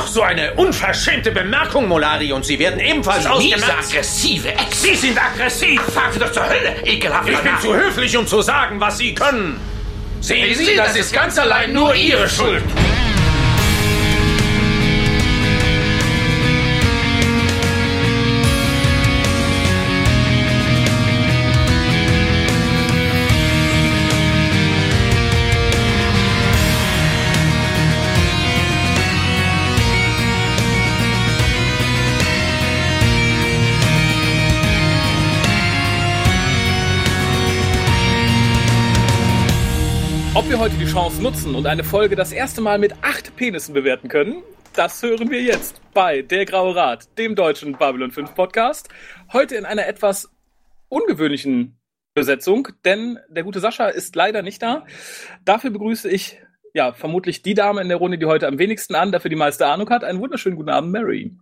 Noch so eine unverschämte Bemerkung, Molari, und Sie werden ebenfalls Sie ausgemerzt. aggressive Ex. Sie sind aggressiv! Fahren Sie doch zur Hölle, ekelhafter Ich bin zu höflich, um zu sagen, was Sie können. Sehen Sie, das ist ganz allein nur Ihre Schuld. Ob heute die Chance nutzen und eine Folge das erste Mal mit acht Penissen bewerten können, das hören wir jetzt bei Der Graue Rat, dem deutschen Babylon 5 Podcast. Heute in einer etwas ungewöhnlichen Besetzung, denn der gute Sascha ist leider nicht da. Dafür begrüße ich ja vermutlich die Dame in der Runde, die heute am wenigsten an, dafür die meiste Ahnung hat. Einen wunderschönen guten Abend, Mary.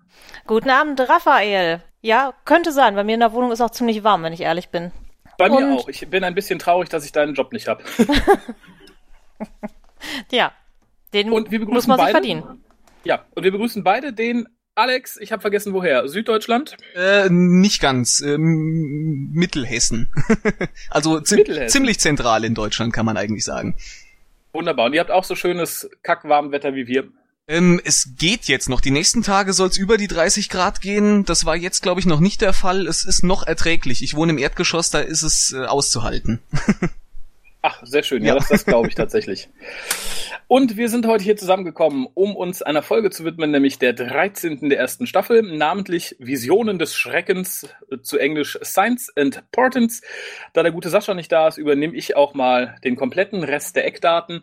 Guten Abend, Raphael. Ja, könnte sein. Bei mir in der Wohnung ist auch ziemlich warm, wenn ich ehrlich bin. Bei mir Und- auch. Ich bin ein bisschen traurig, dass ich deinen Job nicht habe. Ja, den Und wir begrüßen muss man sich beide. verdienen. Ja, und wir begrüßen beide den Alex, ich habe vergessen woher, Süddeutschland. Äh, nicht ganz. Ähm, Mittelhessen. also zi Mittelhessen. ziemlich zentral in Deutschland, kann man eigentlich sagen. Wunderbar. Und ihr habt auch so schönes kackwarm Wetter wie wir. Ähm, es geht jetzt noch. Die nächsten Tage soll es über die 30 Grad gehen. Das war jetzt, glaube ich, noch nicht der Fall. Es ist noch erträglich. Ich wohne im Erdgeschoss, da ist es äh, auszuhalten. Ach, sehr schön. Ja, Ja. das, das glaube ich tatsächlich. Und wir sind heute hier zusammengekommen, um uns einer Folge zu widmen, nämlich der 13. der ersten Staffel, namentlich Visionen des Schreckens, äh, zu Englisch Science and Portents. Da der gute Sascha nicht da ist, übernehme ich auch mal den kompletten Rest der Eckdaten.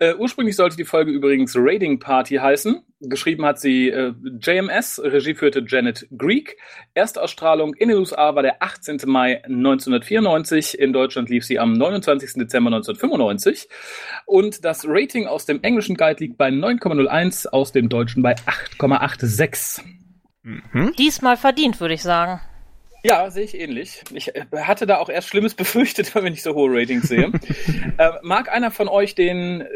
Äh, ursprünglich sollte die Folge übrigens Raiding Party heißen. Geschrieben hat sie äh, JMS, Regie führte Janet Greek. Erstausstrahlung in den USA war der 18. Mai 1994. In Deutschland lief sie am 29. Dezember 1995. Und das Rating aus dem englischen Guide liegt bei 9,01, aus dem deutschen bei 8,86. Mhm. Diesmal verdient, würde ich sagen. Ja, sehe ich ähnlich. Ich äh, hatte da auch erst Schlimmes befürchtet, wenn ich so hohe Ratings sehe. äh, mag einer von euch den äh,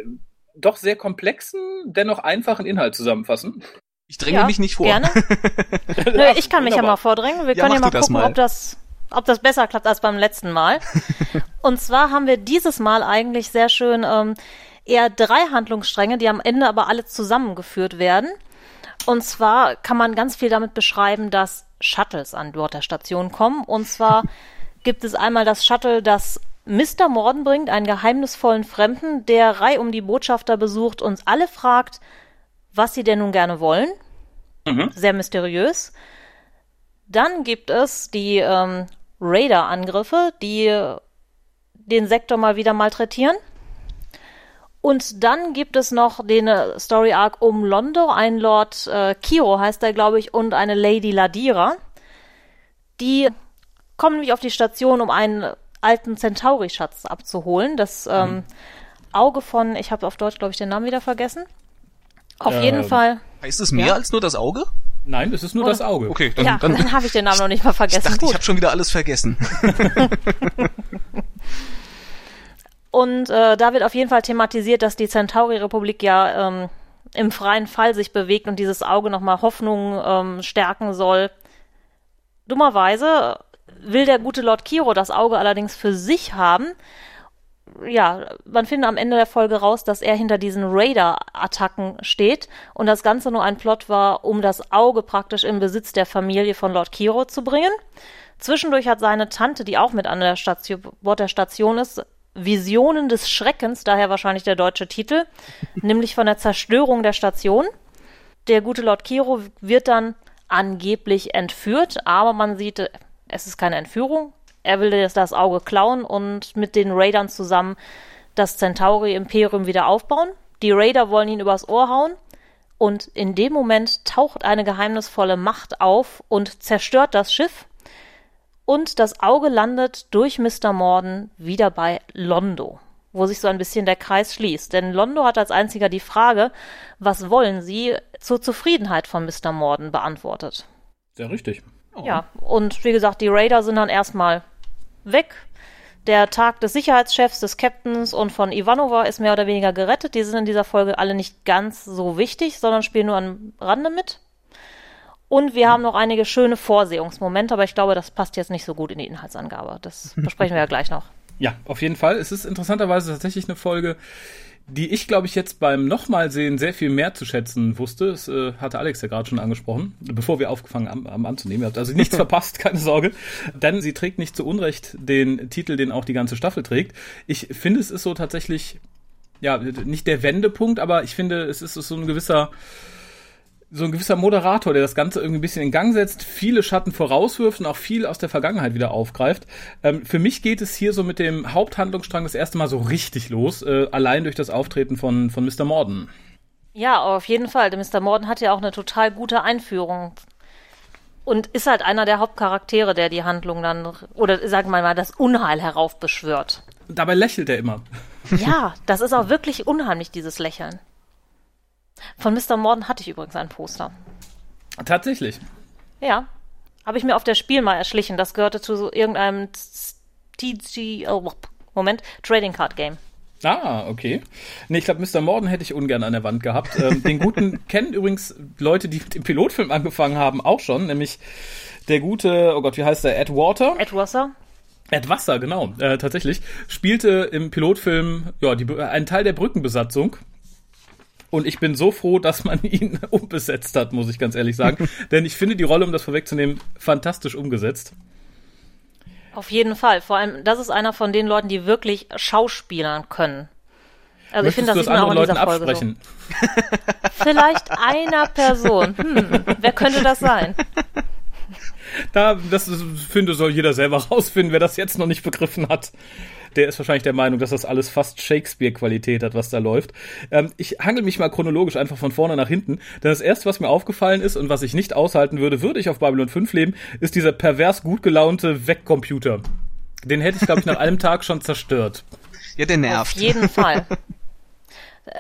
doch sehr komplexen, dennoch einfachen Inhalt zusammenfassen? Ich dränge ja, mich nicht vor. Gerne. Nö, ich kann mich ja Wunderbar. mal vordrängen. Wir Ja, können ja mal gucken, mal. ob das ob das besser klappt als beim letzten Mal. Und zwar haben wir dieses Mal eigentlich sehr schön ähm, eher drei Handlungsstränge, die am Ende aber alle zusammengeführt werden. Und zwar kann man ganz viel damit beschreiben, dass Shuttles an Bord der Station kommen. Und zwar gibt es einmal das Shuttle, das Mr. Morden bringt, einen geheimnisvollen Fremden, der Reihe um die Botschafter besucht, uns alle fragt, was sie denn nun gerne wollen. Sehr mysteriös. Dann gibt es die ähm, Raider-Angriffe, die den Sektor mal wieder malträtieren. Und dann gibt es noch den äh, Story Arc um Londo, ein Lord äh, Kiro heißt er, glaube ich, und eine Lady Ladira. Die kommen nämlich auf die Station, um einen alten Centauri-Schatz abzuholen. Das ähm, Auge von, ich habe auf Deutsch, glaube ich, den Namen wieder vergessen. Auf jeden Ähm, Fall. Heißt es mehr Ja. als nur das Auge? Nein, es ist nur das Auge. Okay, dann, ja, dann, dann habe ich den Namen noch nicht mal ich vergessen. dachte, Gut. ich habe schon wieder alles vergessen. Und äh, da wird auf jeden Fall thematisiert, dass die Centauri-Republik ja ähm, im freien Fall sich bewegt und dieses Auge nochmal Hoffnung ähm, stärken soll. Dummerweise will der gute Lord Kiro das Auge allerdings für sich haben. Ja, man findet am Ende der Folge raus, dass er hinter diesen Raider-Attacken steht und das Ganze nur ein Plot war, um das Auge praktisch im Besitz der Familie von Lord Kiro zu bringen. Zwischendurch hat seine Tante, die auch mit an der Station, Bord der Station ist, Visionen des Schreckens, daher wahrscheinlich der deutsche Titel, nämlich von der Zerstörung der Station. Der gute Lord Kiro wird dann angeblich entführt, aber man sieht, es ist keine Entführung. Er will das, das Auge klauen und mit den Raidern zusammen das Centauri-Imperium wieder aufbauen. Die Raider wollen ihn übers Ohr hauen. Und in dem Moment taucht eine geheimnisvolle Macht auf und zerstört das Schiff. Und das Auge landet durch Mr. Morden wieder bei Londo, wo sich so ein bisschen der Kreis schließt. Denn Londo hat als einziger die Frage, was wollen Sie zur Zufriedenheit von Mr. Morden beantwortet. Sehr richtig. Ja, und wie gesagt, die Raider sind dann erstmal weg. Der Tag des Sicherheitschefs, des Captains und von Ivanova ist mehr oder weniger gerettet. Die sind in dieser Folge alle nicht ganz so wichtig, sondern spielen nur am Rande mit. Und wir haben noch einige schöne Vorsehungsmomente, aber ich glaube, das passt jetzt nicht so gut in die Inhaltsangabe. Das besprechen wir ja gleich noch. Ja, auf jeden Fall. Es ist interessanterweise tatsächlich eine Folge, die ich, glaube ich, jetzt beim nochmal sehen sehr viel mehr zu schätzen wusste. Das äh, hatte Alex ja gerade schon angesprochen, bevor wir aufgefangen haben, haben anzunehmen. Ihr habt also nichts verpasst, keine Sorge. Denn sie trägt nicht zu Unrecht den Titel, den auch die ganze Staffel trägt. Ich finde, es ist so tatsächlich, ja, nicht der Wendepunkt, aber ich finde, es ist so ein gewisser so ein gewisser Moderator, der das Ganze irgendwie ein bisschen in Gang setzt, viele Schatten vorauswirft und auch viel aus der Vergangenheit wieder aufgreift. Ähm, für mich geht es hier so mit dem Haupthandlungsstrang das erste Mal so richtig los, äh, allein durch das Auftreten von, von Mr. Morden. Ja, auf jeden Fall. Der Mr. Morden hat ja auch eine total gute Einführung und ist halt einer der Hauptcharaktere, der die Handlung dann, oder sagen wir mal, das Unheil heraufbeschwört. Dabei lächelt er immer. Ja, das ist auch wirklich unheimlich, dieses Lächeln. Von Mr. Morden hatte ich übrigens ein Poster. Tatsächlich. Ja. Habe ich mir auf der Spiel mal erschlichen. Das gehörte zu so irgendeinem TG, oh, Moment, Trading Card Game. Ah, okay. Nee, ich glaube, Mr. Morden hätte ich ungern an der Wand gehabt. Ähm, den guten kennen übrigens Leute, die mit dem Pilotfilm angefangen haben, auch schon, nämlich der gute, oh Gott, wie heißt der? Ed Water? Ed Wasser? Ed Wasser, genau, äh, tatsächlich. Spielte im Pilotfilm ja, die, einen Teil der Brückenbesatzung und ich bin so froh, dass man ihn umbesetzt hat, muss ich ganz ehrlich sagen. Denn ich finde die Rolle, um das vorwegzunehmen, fantastisch umgesetzt. Auf jeden Fall. Vor allem, das ist einer von den Leuten, die wirklich Schauspielern können. Also Möchtest ich finde, das auch in Leuten dieser Folge absprechen? so. Vielleicht einer Person. Hm, wer könnte das sein? Da, das ist- finde, soll jeder selber rausfinden, wer das jetzt noch nicht begriffen hat. Der ist wahrscheinlich der Meinung, dass das alles fast Shakespeare-Qualität hat, was da läuft. Ähm, ich hangel mich mal chronologisch einfach von vorne nach hinten. Denn das erste, was mir aufgefallen ist und was ich nicht aushalten würde, würde ich auf Babylon 5 leben, ist dieser pervers gut gelaunte Wegcomputer. Den hätte ich, glaube ich, nach einem Tag schon zerstört. Ja, der Auf nervt. jeden Fall.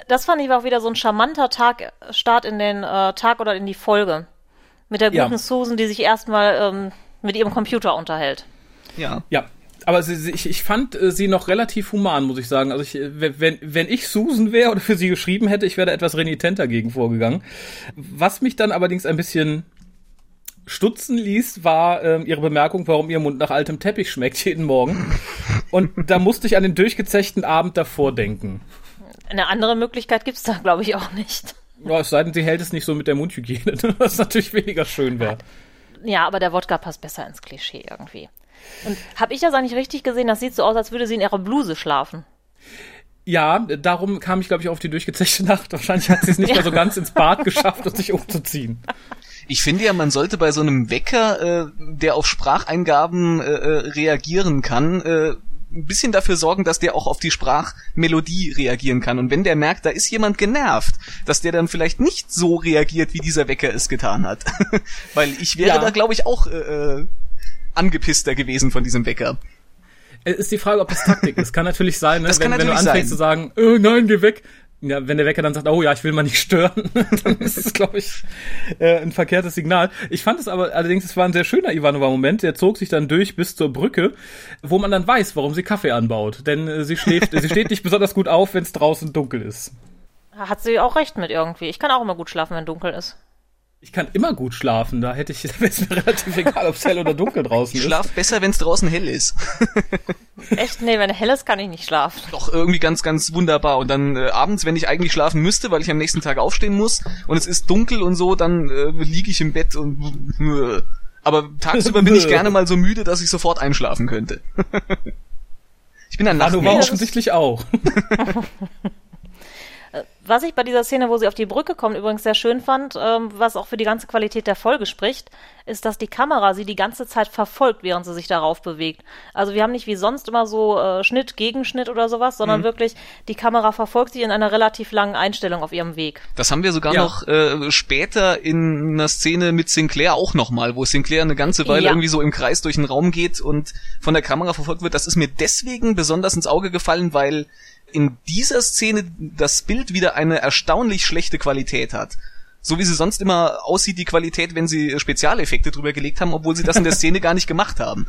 Das fand ich war auch wieder so ein charmanter Tag, Start in den äh, Tag oder in die Folge. Mit der Ja. guten Susan, die sich erstmal ähm, mit ihrem Computer unterhält. Ja. Ja. Aber sie, sie, ich, ich fand äh, sie noch relativ human, muss ich sagen. Also ich, äh, wenn, wenn ich Susan wäre oder für sie geschrieben hätte, ich wäre da etwas renitenter gegen vorgegangen. Was mich dann allerdings ein bisschen stutzen ließ, war ähm, ihre Bemerkung, warum ihr Mund nach altem Teppich schmeckt jeden Morgen. Und da musste ich an den durchgezechten Abend davor denken. Eine andere Möglichkeit gibt's da, glaube ich, auch nicht. Ja, es sei denn, sie hält es nicht so mit der Mundhygiene, was natürlich weniger schön wäre. Ja, aber der Wodka passt besser ins Klischee irgendwie. Und habe ich das eigentlich richtig gesehen? Das sieht so aus, als würde sie in ihrer Bluse schlafen. Ja, darum kam ich, glaube ich, auf die durchgezechte Nacht. Wahrscheinlich hat sie es nicht mehr so ganz ins Bad geschafft, um sich umzuziehen. Ich finde ja, man sollte bei so einem Wecker, äh, der auf Spracheingaben äh, äh, reagieren kann, äh, ein bisschen dafür sorgen, dass der auch auf die Sprachmelodie reagieren kann. Und wenn der merkt, da ist jemand genervt, dass der dann vielleicht nicht so reagiert, wie dieser Wecker es getan hat. Weil ich wäre Ja. da, glaube ich, auch äh, äh, angepisster gewesen von diesem Wecker. Es ist die Frage, ob das Taktik ist. Kann natürlich sein, ne? Wenn, kann wenn du natürlich anfängst sein. zu sagen, oh, nein, geh weg. Ja, wenn der Wecker dann sagt, oh ja, ich will mal nicht stören, dann ist es, glaube ich, äh, ein verkehrtes Signal. Ich fand es aber allerdings, es war ein sehr schöner Ivanova-Moment. Der zog sich dann durch bis zur Brücke, wo man dann weiß, warum sie Kaffee anbaut. Denn äh, sie schläft, sie steht nicht besonders gut auf, wenn es draußen dunkel ist. Hat sie auch recht mit irgendwie. Ich kann auch immer gut schlafen, wenn dunkel ist. Ich kann immer gut schlafen. Da hätte ich, da wäre es mir relativ egal, ob es hell oder dunkel draußen Ich ist. schlaf besser, wenn es draußen hell ist. Echt? Nee, wenn hell ist, kann ich nicht schlafen. Doch irgendwie ganz, ganz wunderbar. Und dann äh, abends, wenn ich eigentlich schlafen müsste, weil ich am nächsten Tag aufstehen muss und es ist dunkel und so, dann äh, liege ich im Bett und äh. aber tagsüber bin ich gerne mal so müde, dass ich sofort einschlafen könnte. ich bin ein Manu war Nachtmensch. offensichtlich auch. Was ich bei dieser Szene, wo sie auf die Brücke kommt, übrigens sehr schön fand, ähm, was auch für die ganze Qualität der Folge spricht, ist, dass die Kamera sie die ganze Zeit verfolgt, während sie sich darauf bewegt. Also wir haben nicht wie sonst immer so äh, Schnitt, Gegenschnitt oder sowas, sondern wirklich die Kamera verfolgt sie in einer relativ langen Einstellung auf ihrem Weg. Das haben wir sogar Ja. noch äh, später in einer Szene mit Sinclair auch nochmal, wo Sinclair eine ganze Weile Ja. irgendwie so im Kreis durch den Raum geht und von der Kamera verfolgt wird. Das ist mir deswegen besonders ins Auge gefallen, weil in dieser Szene das Bild wieder eine erstaunlich schlechte Qualität hat. So wie sie sonst immer aussieht, die Qualität, wenn sie Spezialeffekte drüber gelegt haben, obwohl sie das in der Szene gar nicht gemacht haben.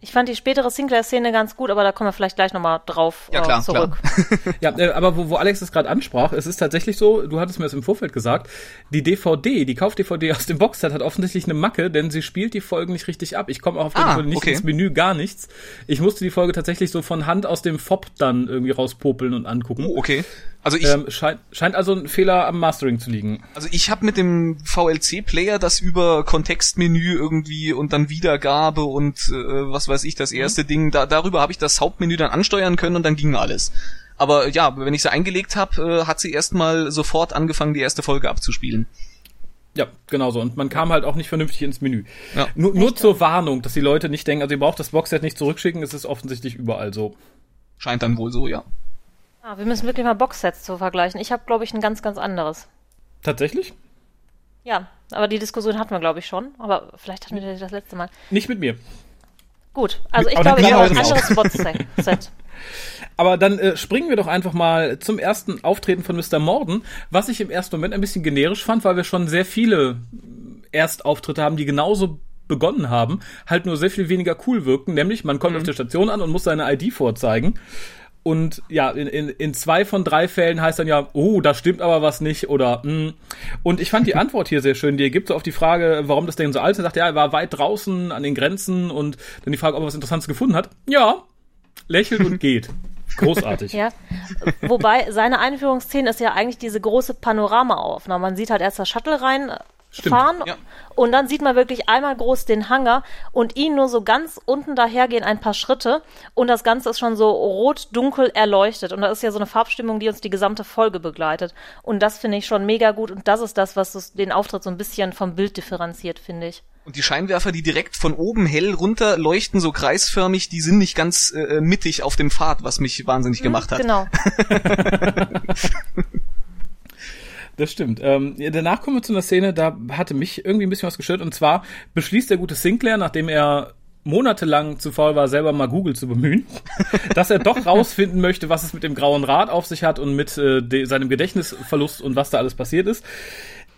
Ich fand die spätere Sinclair-Szene ganz gut, aber da kommen wir vielleicht gleich nochmal drauf Ja, klar, äh, zurück. Ja, äh, aber wo, wo Alex das gerade ansprach, es ist tatsächlich so, du hattest mir das im Vorfeld gesagt, die DVD, die Kauf-DVD aus dem Boxset hat offensichtlich eine Macke, denn sie spielt die Folgen nicht richtig ab. Ich komme auch auf die Ah, Folge nicht okay. ins Menü, gar nichts. Ich musste die Folge tatsächlich so von Hand aus dem FOB dann irgendwie rauspopeln und angucken. Oh, okay. Also ich, Ähm, scheint, scheint also ein Fehler am Mastering zu liegen. also ich habe mit dem VLC-Player das über Kontextmenü irgendwie und dann Wiedergabe und äh, was weiß ich, das erste Ding, da, darüber habe ich das Hauptmenü dann ansteuern können und dann ging alles. Aber ja, wenn ich sie eingelegt habe, äh, hat sie erstmal sofort angefangen, die erste Folge abzuspielen. Ja, genau so. Und man kam halt auch nicht vernünftig ins Menü. Ja. Nur, nur zur Warnung, dass die Leute nicht denken, also ihr braucht das Boxset nicht zurückschicken, es ist offensichtlich überall so. Scheint dann wohl so, ja. Ah, wir müssen wirklich mal Boxsets zu vergleichen. Ich habe, glaube ich, ein ganz, ganz anderes. Tatsächlich? Ja, aber die Diskussion hatten wir, glaube ich, schon. Aber vielleicht hatten wir das letzte Mal. Nicht mit mir. Gut, also ich Aber glaube, dann ich habe ein anderes Boxset. Aber dann äh, springen wir doch einfach mal zum ersten Auftreten von Mr. Morden, was ich im ersten Moment ein bisschen generisch fand, weil wir schon sehr viele Erstauftritte haben, die genauso begonnen haben, halt nur sehr viel weniger cool wirken, nämlich man kommt auf der Station an und muss seine ID vorzeigen. Und ja, in, in, in zwei von drei Fällen heißt dann ja, oh, da stimmt aber was nicht oder mm. Und ich fand die Antwort hier sehr schön, die er gibt so auf die Frage, warum das denn so alt ist. Er sagt, ja, er war weit draußen an den Grenzen und dann die Frage, ob er was Interessantes gefunden hat. Ja, lächelt und geht. Großartig. Ja. Wobei seine Einführungsszene ist ja eigentlich diese große Panoramaaufnahme. Man sieht halt erst das Shuttle rein Stimmt, fahren ja. und dann sieht man wirklich einmal groß den Hangar und ihn nur so ganz unten dahergehen ein paar Schritte und das Ganze ist schon so rot-dunkel erleuchtet und da ist ja so eine Farbstimmung, die uns die gesamte Folge begleitet und das finde ich schon mega gut und das ist das, was das- den Auftritt so ein bisschen vom Bild differenziert, finde ich. Und die Scheinwerfer, die direkt von oben hell runter leuchten, so kreisförmig, die sind nicht ganz äh, mittig auf dem Pfad, was mich wahnsinnig gemacht hat. Genau. Das stimmt. Ähm, danach kommen wir zu einer Szene, da hatte mich irgendwie ein bisschen was gestört. Und zwar beschließt der gute Sinclair, nachdem er monatelang zu faul war, selber mal Google zu bemühen, dass er doch rausfinden möchte, was es mit dem grauen Rad auf sich hat und mit äh, de seinem Gedächtnisverlust und was da alles passiert ist.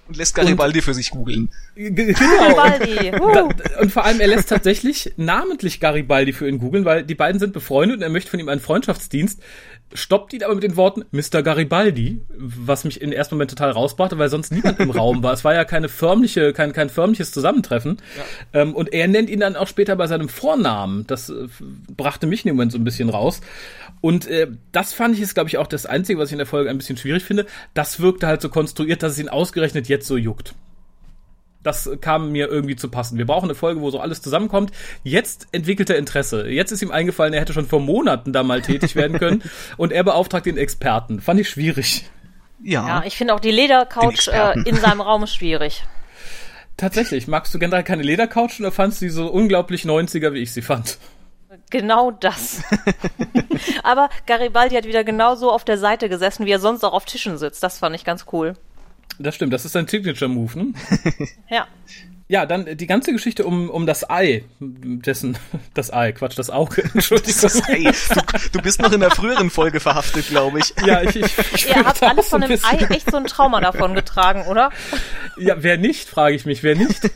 Und lässt Garibaldi für sich googeln. Genau. Da, und vor allem, er lässt tatsächlich namentlich Garibaldi für ihn googeln, weil die beiden sind befreundet und er möchte von ihm einen Freundschaftsdienst, stoppt ihn aber mit den Worten Mr. Garibaldi, was mich im ersten Moment total rausbrachte, weil sonst niemand im Raum war. Es war ja keine förmliche, kein, kein förmliches Zusammentreffen. Ähm, und er nennt ihn dann auch später bei seinem Vornamen. Das äh, brachte mich im Moment so ein bisschen raus. Und äh, das fand ich ist, glaube ich, auch das Einzige, was ich in der Folge ein bisschen schwierig finde. Das wirkte halt so konstruiert, dass es ihn ausgerechnet jetzt so juckt. Das kam mir irgendwie zu passen. Wir brauchen eine Folge, wo so alles zusammenkommt. Jetzt entwickelt er Interesse. Jetzt ist ihm eingefallen, er hätte schon vor Monaten da mal tätig werden können. Und er beauftragt den Experten. Fand ich schwierig. Ja. Ja, ich finde auch die Ledercouch äh, in seinem Raum schwierig. Tatsächlich. Magst du generell keine Ledercouch oder fandst du die so unglaublich 90er, wie ich sie fand? Genau das. Aber Garibaldi hat wieder genauso auf der Seite gesessen, wie er sonst auch auf Tischen sitzt. Das fand ich ganz cool. Das stimmt. Das ist sein Signature-Move, ne? Ja. Ja, dann die ganze Geschichte um, um das Ei, dessen, das Ei, Quatsch, das Auge, Entschuldigung. Das, ey, du, du bist noch in der früheren Folge verhaftet, glaube ich. Ja, ich, ich, ich Ihr habt alle von ein dem Ei echt so ein Trauma davon getragen, oder? Ja, wer nicht, frage ich mich, wer nicht?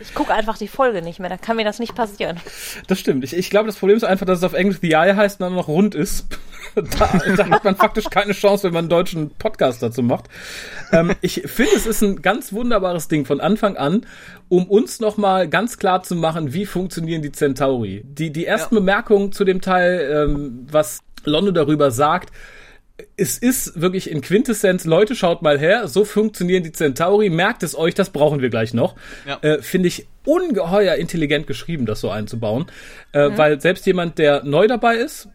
Ich gucke einfach die Folge nicht mehr, dann kann mir das nicht passieren. Das stimmt. Ich, ich glaube, das Problem ist einfach, dass es auf Englisch The Eye heißt und dann noch rund ist. Da, da hat man faktisch keine Chance, wenn man einen deutschen Podcast dazu macht. Ähm, ich finde, es ist ein ganz wunderbares Ding von Anfang an, um uns nochmal ganz klar zu machen, wie funktionieren die Centauri. Die, die ersten Ja. Bemerkungen zu dem Teil, ähm, was Londo darüber sagt, es ist wirklich in Quintessenz, Leute, schaut mal her, so funktionieren die Centauri, merkt es euch, das brauchen wir gleich noch. Ja. Äh, Finde ich ungeheuer intelligent geschrieben, das so einzubauen. Äh, Weil selbst jemand, der neu dabei ist,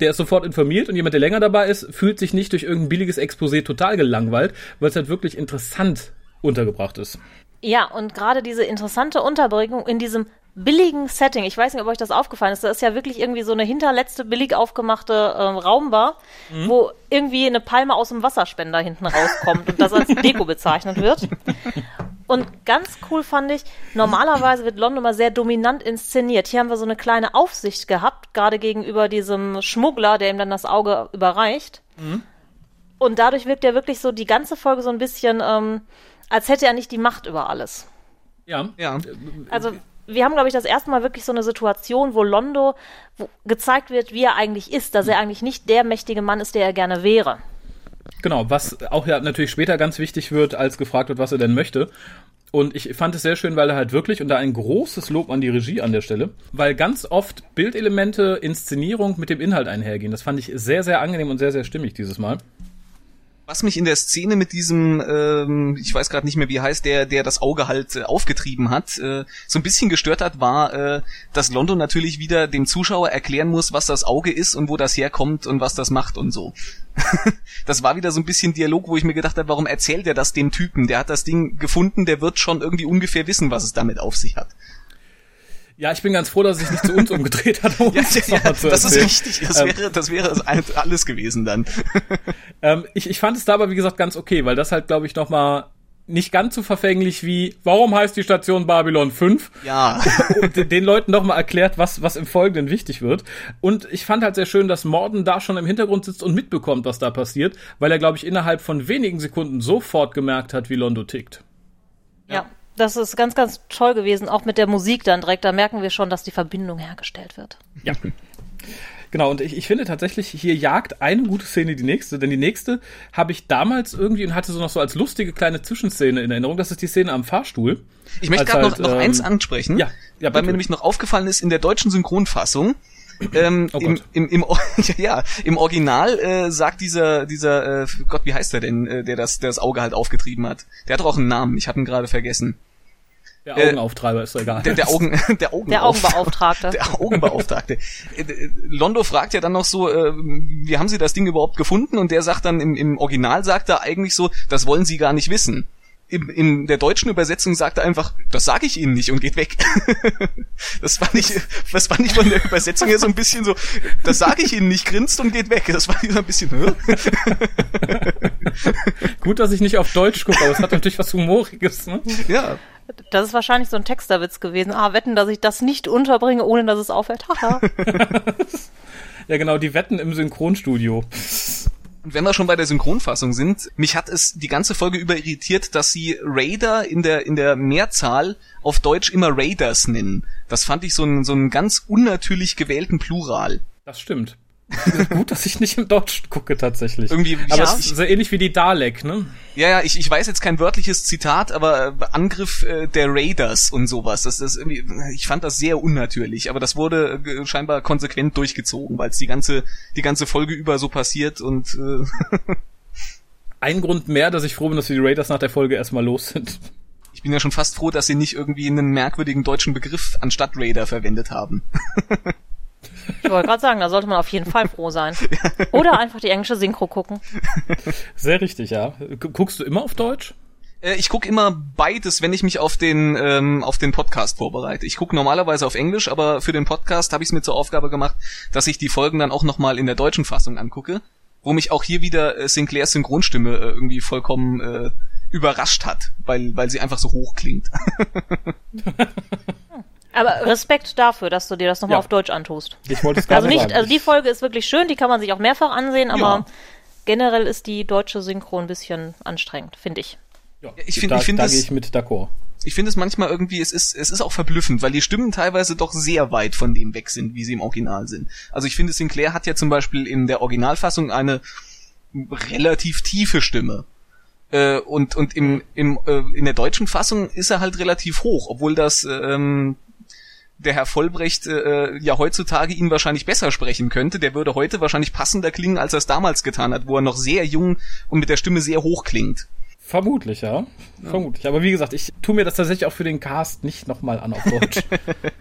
der ist sofort informiert und jemand, der länger dabei ist, fühlt sich nicht durch irgendein billiges Exposé total gelangweilt, weil es halt wirklich interessant untergebracht ist. Ja, und gerade diese interessante Unterbringung in diesem billigen Setting, ich weiß nicht, ob euch das aufgefallen ist, da ist ja wirklich irgendwie so eine hinterletzte billig aufgemachte ähm, Raumbar, wo irgendwie eine Palme aus dem Wasserspender hinten rauskommt und das als Deko bezeichnet wird. Und ganz cool fand ich, normalerweise wird London immer sehr dominant inszeniert. Hier haben wir so eine kleine Aufsicht gehabt, gerade gegenüber diesem Schmuggler, der ihm dann das Auge überreicht. Und dadurch wirkt er wirklich so die ganze Folge so ein bisschen, ähm, als hätte er nicht die Macht über alles. Ja. Ja. Also wir haben, glaube ich, das erste Mal wirklich so eine Situation, wo Londo wo gezeigt wird, wie er eigentlich ist, dass er eigentlich nicht der mächtige Mann ist, der er gerne wäre. Genau, was auch ja natürlich später ganz wichtig wird, als gefragt wird, was er denn möchte. Und ich fand es sehr schön, weil er halt wirklich, und da ein großes Lob an die Regie an der Stelle, weil ganz oft Bildelemente, Inszenierung mit dem Inhalt einhergehen. Das fand ich sehr, sehr angenehm und sehr, sehr stimmig dieses Mal. Was mich in der Szene mit diesem, ähm, ich weiß gerade nicht mehr wie heißt, der, der das Auge halt äh, aufgetrieben hat, äh, so ein bisschen gestört hat, war, äh, dass London natürlich wieder dem Zuschauer erklären muss, was das Auge ist und wo das herkommt und was das macht und so. das war wieder so ein bisschen Dialog, wo ich mir gedacht habe, warum erzählt er das dem Typen? Der hat das Ding gefunden, der wird schon irgendwie ungefähr wissen, was es damit auf sich hat. Ja, ich bin ganz froh, dass sich nicht zu uns umgedreht hat. Um ja, das, ja, das ist richtig. Das ähm, wäre, das wäre alles gewesen dann. ähm, ich, ich fand es da aber, wie gesagt, ganz okay, weil das halt, glaube ich, noch mal nicht ganz so verfänglich wie, warum heißt die Station Babylon 5? Ja. und den Leuten nochmal erklärt, was, was im Folgenden wichtig wird. Und ich fand halt sehr schön, dass Morden da schon im Hintergrund sitzt und mitbekommt, was da passiert, weil er, glaube ich, innerhalb von wenigen Sekunden sofort gemerkt hat, wie Londo tickt. Ja. ja das ist ganz, ganz toll gewesen, auch mit der Musik dann direkt. Da merken wir schon, dass die Verbindung hergestellt wird. Ja. Genau, und ich, ich finde tatsächlich, hier jagt eine gute Szene die nächste, denn die nächste habe ich damals irgendwie und hatte so noch so als lustige kleine Zwischenszene in Erinnerung. Das ist die Szene am Fahrstuhl. Ich möchte gerade halt, noch, noch ähm, eins ansprechen, ja, ja, weil mir nämlich noch aufgefallen ist, in der deutschen Synchronfassung ähm, oh im, im, im, ja, im Original äh, sagt dieser, dieser, äh, Gott, wie heißt der denn, äh, der das, der das Auge halt aufgetrieben hat? Der hat doch auch einen Namen, ich habe ihn gerade vergessen. Der Augenauftreiber äh, ist doch egal. Der, der, Augen, der, Augen der Augenbeauftragte. Der Augenbeauftragte. Äh, Londo fragt ja dann noch so, äh, wie haben Sie das Ding überhaupt gefunden? Und der sagt dann, im, im Original sagt er eigentlich so, das wollen Sie gar nicht wissen in, in der deutschen Übersetzung sagt er einfach, das sage ich Ihnen nicht und geht weg. das fand ich, das fand ich von der Übersetzung her so ein bisschen so, das sage ich Ihnen nicht, grinst und geht weg. Das war so ein bisschen, Gut, dass ich nicht auf Deutsch gucke, aber es hat natürlich was Humoriges, ne? Ja. Das ist wahrscheinlich so ein Texterwitz gewesen. Ah, wetten, dass ich das nicht unterbringe, ohne dass es auffällt. ja, genau, die Wetten im Synchronstudio. Und wenn wir schon bei der Synchronfassung sind, mich hat es die ganze Folge über irritiert, dass sie Raider in der, in der Mehrzahl auf Deutsch immer Raiders nennen. Das fand ich so einen, so einen ganz unnatürlich gewählten Plural. Das stimmt. Gut, dass ich nicht im Deutsch gucke tatsächlich. Irgendwie, aber ja, es ist sehr ähnlich wie die Dalek, ne? Ja, ja, ich, ich weiß jetzt kein wörtliches Zitat, aber äh, Angriff äh, der Raiders und sowas. Das, das irgendwie, ich fand das sehr unnatürlich, aber das wurde äh, scheinbar konsequent durchgezogen, weil es die ganze die ganze Folge über so passiert und äh ein Grund mehr, dass ich froh bin, dass wir die Raiders nach der Folge erstmal los sind. Ich bin ja schon fast froh, dass sie nicht irgendwie einen merkwürdigen deutschen Begriff anstatt Raider verwendet haben. Ich wollte gerade sagen, da sollte man auf jeden Fall froh sein. Oder einfach die englische Synchro gucken. Sehr richtig, ja. Guckst du immer auf Deutsch? Äh, ich gucke immer beides, wenn ich mich auf den ähm, auf den Podcast vorbereite. Ich gucke normalerweise auf Englisch, aber für den Podcast habe ich es mir zur Aufgabe gemacht, dass ich die Folgen dann auch nochmal in der deutschen Fassung angucke, wo mich auch hier wieder äh, Sinclairs Synchronstimme äh, irgendwie vollkommen äh, überrascht hat, weil weil sie einfach so hoch klingt. Aber Respekt dafür, dass du dir das nochmal ja. auf Deutsch antust. Ich wollte es gerade Also nicht, sagen. also die Folge ist wirklich schön, die kann man sich auch mehrfach ansehen, aber ja. generell ist die deutsche Synchro ein bisschen anstrengend, finde ich. Ja, ich finde, ich finde, da, da gehe ich mit d'accord. Ich finde es manchmal irgendwie, es ist, es ist auch verblüffend, weil die Stimmen teilweise doch sehr weit von dem weg sind, wie sie im Original sind. Also ich finde, Sinclair hat ja zum Beispiel in der Originalfassung eine relativ tiefe Stimme. Äh, und und im, im, äh, in der deutschen Fassung ist er halt relativ hoch, obwohl das ähm, der Herr Vollbrecht äh, ja heutzutage ihn wahrscheinlich besser sprechen könnte. Der würde heute wahrscheinlich passender klingen, als er es damals getan hat, wo er noch sehr jung und mit der Stimme sehr hoch klingt. Vermutlich, ja. ja. Vermutlich. Aber wie gesagt, ich tue mir das tatsächlich auch für den Cast nicht nochmal an auf Deutsch.